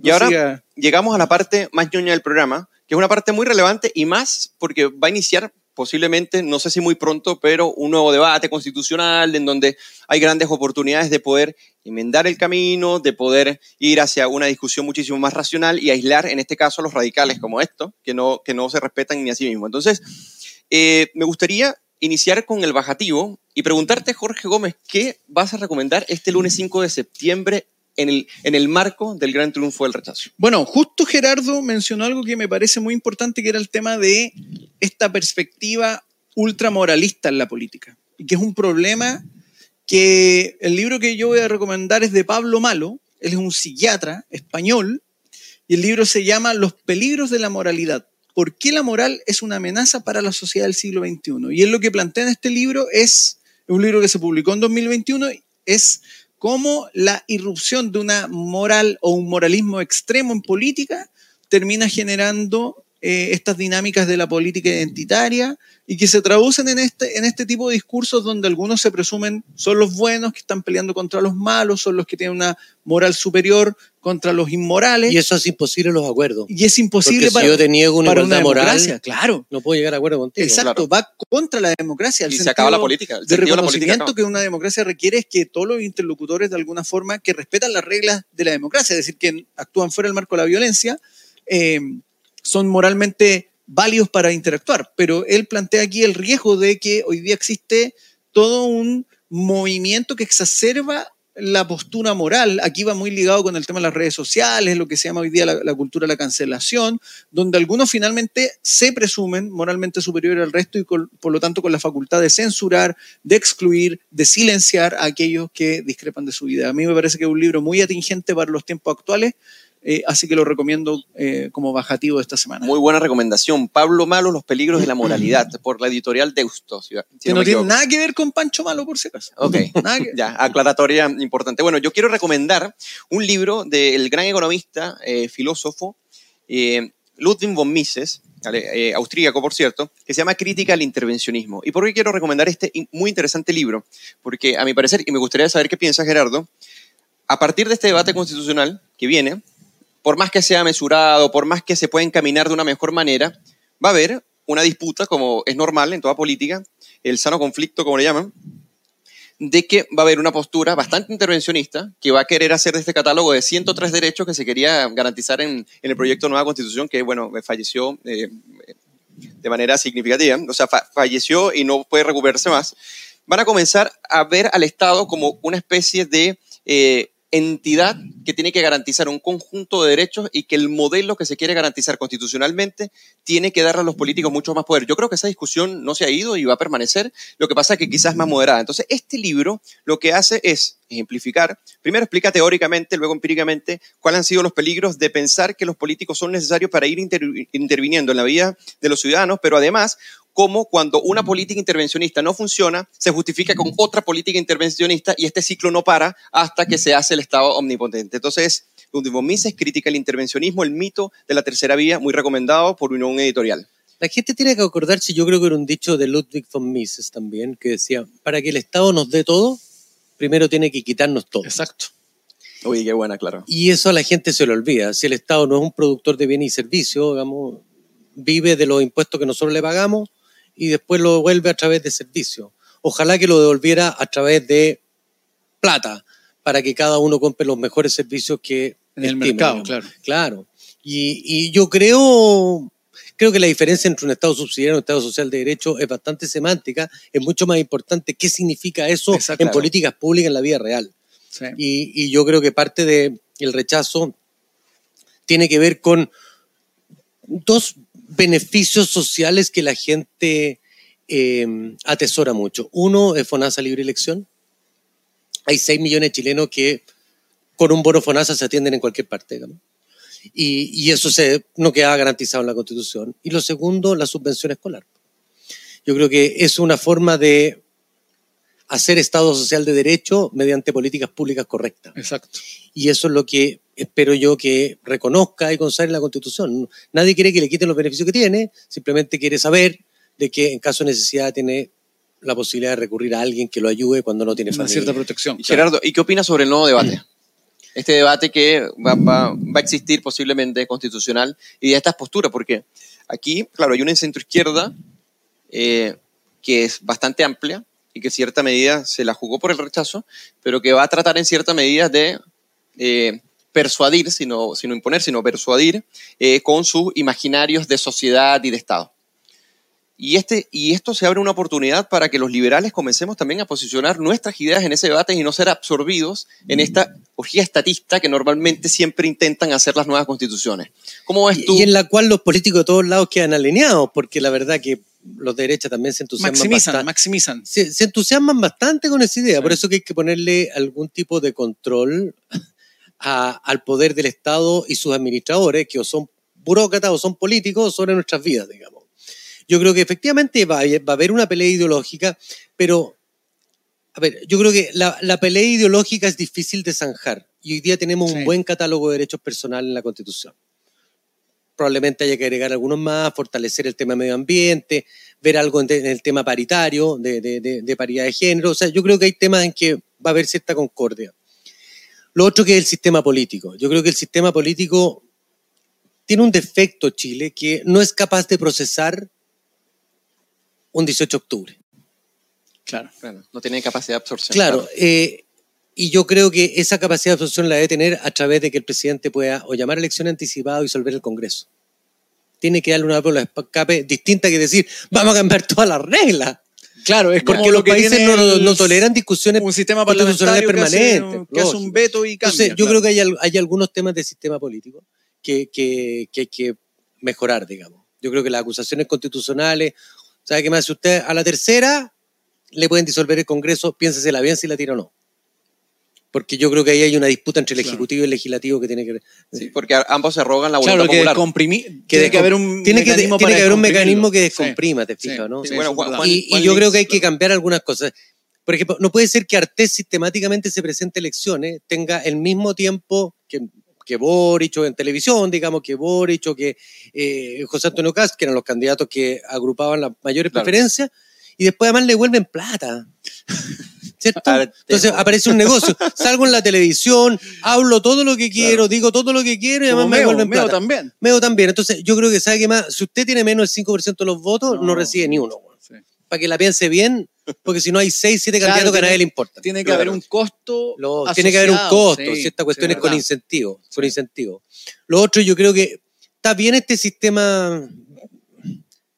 Y ahora siga- llegamos a la parte más ñoña del programa, que es una parte muy relevante y más porque va a iniciar posiblemente, no sé si muy pronto, pero un nuevo debate constitucional en donde hay grandes oportunidades de poder enmendar el camino, de poder ir hacia una discusión muchísimo más racional y aislar, en este caso, a los radicales como esto, que no, que no se respetan ni a sí mismos. Entonces, eh, me gustaría iniciar con el bajativo y preguntarte, Jorge Gómez, ¿qué vas a recomendar este lunes 5 de septiembre en el, marco del gran triunfo del rechazo? Bueno, justo Gerardo mencionó algo que me parece muy importante, que era el tema de esta perspectiva ultramoralista en la política. Y que es un problema que el libro que yo voy a recomendar es de Pablo Malo, él es un psiquiatra español, y el libro se llama Los peligros de la moralidad. ¿Por qué la moral es una amenaza para la sociedad del siglo XXI? Y él lo que plantea en este libro es, un libro que se publicó en 2021, es cómo la irrupción de una moral o un moralismo extremo en política termina generando eh, estas dinámicas de la política identitaria y que se traducen en este, en este tipo de discursos donde algunos se presumen son los buenos que están peleando contra los malos, son los que tienen una moral superior contra los inmorales. Y eso es imposible los acuerdos. Y es imposible Porque para, si yo te niego una para una moral, democracia, claro. no puedo llegar a acuerdo contigo. Exacto, va contra la democracia. el Y se acaba la política. el de la política reconocimiento que una democracia requiere es que todos los interlocutores de alguna forma que respetan las reglas de la democracia, es decir, que actúan fuera del marco de la violencia, eh, son moralmente válidos para interactuar. Pero él plantea aquí el riesgo de que hoy día existe todo un movimiento que exacerba la postura moral. Aquí va muy ligado con el tema de las redes sociales, lo que se llama hoy día la, cultura de la cancelación, donde algunos finalmente se presumen moralmente superiores al resto y por lo tanto con la facultad de censurar, de excluir, de silenciar a aquellos que discrepan de su vida. A mí me parece que es un libro muy atingente para los tiempos actuales, eh, así que lo recomiendo eh, como bajativo de esta semana. Muy buena recomendación. Pablo Malo, Los peligros de la moralidad, por la editorial Deusto. Si, que no no, tiene nada que ver con Pancho Malo, por si acaso. Ok, Nada que- ya, aclaratoria importante. Bueno, yo quiero recomendar un libro del gran economista, eh, filósofo, eh, Ludwig von Mises, eh, austríaco, por cierto, que se llama Crítica al Intervencionismo. ¿Y por qué quiero recomendar este muy interesante libro? Porque a mi parecer, y me gustaría saber qué piensa Gerardo, a partir de este debate constitucional que viene, por más que sea mesurado, por más que se pueda encaminar de una mejor manera, va a haber una disputa, como es normal en toda política, el sano conflicto, como le llaman, de que va a haber una postura bastante intervencionista que va a querer hacer de este catálogo de 103 derechos que se quería garantizar en, el proyecto de nueva constitución, que, bueno, falleció eh, de manera significativa, o sea, fa- falleció y no puede recuperarse más, van a comenzar a ver al Estado como una especie de eh, entidad que tiene que garantizar un conjunto de derechos y que el modelo que se quiere garantizar constitucionalmente tiene que darle a los políticos mucho más poder. Yo creo que esa discusión no se ha ido y va a permanecer, lo que pasa es que quizás más moderada. Entonces, este libro lo que hace es ejemplificar, primero explica teóricamente, luego empíricamente, cuáles han sido los peligros de pensar que los políticos son necesarios para ir inter- interviniendo en la vida de los ciudadanos, pero además cómo cuando una política intervencionista no funciona, se justifica con otra política intervencionista y este ciclo no para hasta que se hace el Estado omnipotente. Entonces, Ludwig von Mises critica el intervencionismo, el mito de la tercera vía, muy recomendado por Unión Editorial. La gente tiene que acordarse, yo creo que era un dicho de Ludwig von Mises también, que decía, para que el Estado nos dé todo, primero tiene que quitarnos todo. Exacto. Uy, qué buena, claro. Y eso a la gente se lo olvida. Si el Estado no es un productor de bienes y servicios, digamos, vive de los impuestos que nosotros le pagamos y después lo devuelve a través de servicios. Ojalá que lo devolviera a través de plata, para que cada uno compre los mejores servicios que En el estime, mercado, digamos. claro. Claro. Y, y yo creo, creo que la diferencia entre un Estado subsidiario y un Estado social de derecho es bastante semántica, es mucho más importante qué significa eso Exacto. en políticas públicas en la vida real. Sí. Y, y yo creo que parte del rechazo tiene que ver con dos beneficios sociales que la gente eh, atesora mucho. Uno es FONASA Libre Elección. Hay 6 millones de chilenos que con un bono FONASA se atienden en cualquier parte, digamos. Y, y eso se, no queda garantizado en la Constitución. Y lo segundo, la subvención escolar. Yo creo que es una forma de hacer Estado social de derecho mediante políticas públicas correctas. Exacto. Y eso es lo que espero yo que reconozca y consagre en la Constitución. Nadie quiere que le quiten los beneficios que tiene, simplemente quiere saber de que en caso de necesidad tiene la posibilidad de recurrir a alguien que lo ayude cuando no tiene Una familia. cierta protección. Gerardo, ¿y qué opinas sobre el nuevo debate? Este debate que va, va- va a existir posiblemente constitucional y de estas posturas, porque aquí, claro, hay una en centro izquierda eh, que es bastante amplia y que en cierta medida se la jugó por el rechazo, pero que va a tratar en cierta medida de eh, persuadir, sino, sino imponer, sino persuadir eh, con sus imaginarios de sociedad y de Estado. Y, este, y esto se abre una oportunidad para que los liberales comencemos también a posicionar nuestras ideas en ese debate y no ser absorbidos en esta orgía estatista que normalmente siempre intentan hacer las nuevas constituciones. ¿Cómo ves tú? Y, y en la cual los políticos de todos lados quedan alineados, porque la verdad que los de derecha también se entusiasman Maximizan, bastante. maximizan. se, se entusiasman bastante con esa idea, Sí. por eso que hay que ponerle algún tipo de control a- al poder del Estado y sus administradores, que o son burócratas o son políticos sobre nuestras vidas, digamos. Yo creo que efectivamente va, a haber- va a haber una pelea ideológica, pero, a ver, yo creo que la, la pelea ideológica es difícil de zanjar y hoy día tenemos Sí. un buen catálogo de derechos personales en la Constitución. Probablemente haya que agregar algunos más, fortalecer el tema medio ambiente, ver algo en el tema paritario, de, de- de- de paridad de género. O sea, yo creo que hay temas en que va a haber cierta concordia. Lo otro que es el sistema político. Yo creo que el sistema político tiene un defecto, Chile, que no es capaz de procesar un 18 de octubre. Claro. Claro, no tiene capacidad de absorción. Claro, eh, y yo creo que esa capacidad de absorción la debe tener a través de que el presidente pueda o llamar a elección anticipada o disolver el Congreso. Tiene que darle una válvula de escape distinta que decir, vamos a cambiar todas las reglas. Claro, es como Porque lo los que países no, no- el- no toleran discusiones un sistema parlamentario permanentes. que hace un veto y cambia. Entonces, yo claro. creo que hay algunos temas del sistema político que, que, que hay que mejorar, digamos. Yo creo que las acusaciones constitucionales, ¿sabe qué más? Si usted a la tercera le pueden disolver el Congreso, piénsesela bien si la tira o no. Porque yo creo que ahí hay una disputa entre el Claro. Ejecutivo y el Legislativo que tiene que... Sí, porque ambos se arrogan la voluntad Claro, que popular. comprimir. que tiene que haber un tiene que, mecanismo tiene que haber un mecanismo que Sí. descomprima, te Sí. fijas, ¿no? Sí, bueno, eso es Juan- verdad. Juan- y, yo creo que hay que cambiar algunas cosas. Por ejemplo, no puede ser que Artés sistemáticamente se presente a elecciones, tenga el mismo tiempo que, que Boric o en televisión, digamos, que Boric o que eh, José Antonio Cast, que eran los candidatos que agrupaban las mayores Claro. preferencias, y después además le vuelven plata. ¿Cierto? Entonces aparece un negocio. Salgo en la televisión, hablo todo lo que quiero, digo todo lo que quiero y Como además me Meo, devuelven Meo plata. también. Meo también. Entonces, yo creo que sabe que más, si usted tiene menos del 5% de los votos, no, No. recibe ni uno. Sí. Para que la piense bien, porque si no hay 6, 7 Claro, candidatos que a nadie le importa. Tiene que Claro. haber un costo. Lo- tiene que haber un costo, sí, si esta cuestión sí, es con incentivo, con incentivo. Lo otro, yo creo que está bien este sistema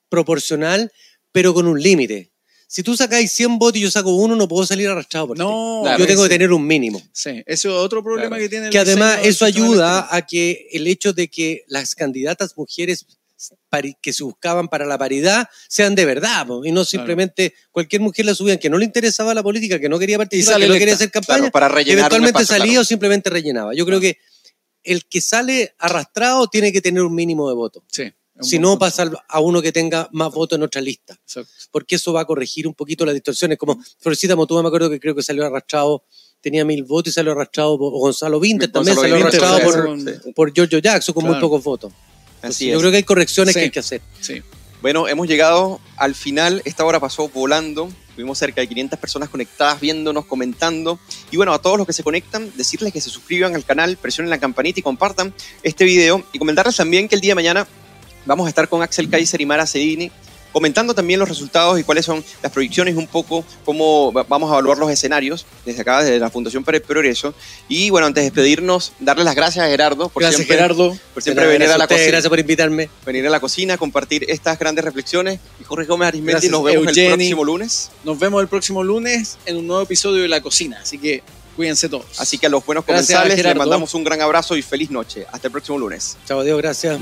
proporcional, pero con un límite. Si tú sacáis 100 votos y yo saco uno, no puedo salir arrastrado por. No, Claro. yo tengo que tener un mínimo. Sí, ese es otro problema Claro. que tiene el que además eso ayuda electoral. a que el hecho de que las candidatas mujeres que se buscaban para la paridad sean de verdad po, y no simplemente cualquier mujer la subían que no le interesaba la política, que no quería participar, que no quería hacer campaña, Claro, para rellenar eventualmente espacio, salía claro. o simplemente rellenaba. Yo creo que el que sale arrastrado tiene que tener un mínimo de votos. Sí, es un Si buen no, punto. pasa al- a uno que tenga más votos en otra lista Exacto. porque eso va a corregir un poquito las distorsiones. Como Florecita Motúa, me acuerdo que creo que salió arrastrado, tenía mil votos y salió arrastrado por Gonzalo Vinter también Gonzalo salió Vinter, arrastrado por, sí. por Giorgio Jackson con muy pocos votos. Así Yo es. creo que hay correcciones Sí. que hay que hacer. Sí. Bueno, hemos llegado al final. Esta hora pasó volando. Tuvimos cerca de 500 personas conectadas, viéndonos, comentando. Y bueno, a todos los que se conectan, decirles que se suscriban al canal, presionen la campanita y compartan este video. Y comentarles también que el día de mañana vamos a estar con Axel Kaiser y Mara Sedini comentando también los resultados y cuáles son las proyecciones, un poco cómo vamos a evaluar los escenarios desde acá, desde la Fundación para el Progreso. Y bueno, antes de despedirnos, darle las gracias a Gerardo por gracias, siempre, Gerardo. Por siempre venir a la cocina. Gracias por invitarme. Venir a la cocina, compartir estas grandes reflexiones. Y Jorge Gómez Arismendi, nos vemos el próximo lunes. Nos vemos el próximo lunes en un nuevo episodio de La Cocina. Así que cuídense todos. Así que a los buenos comensales les mandamos un gran abrazo y feliz noche. Hasta el próximo lunes. Chao, Dios, gracias.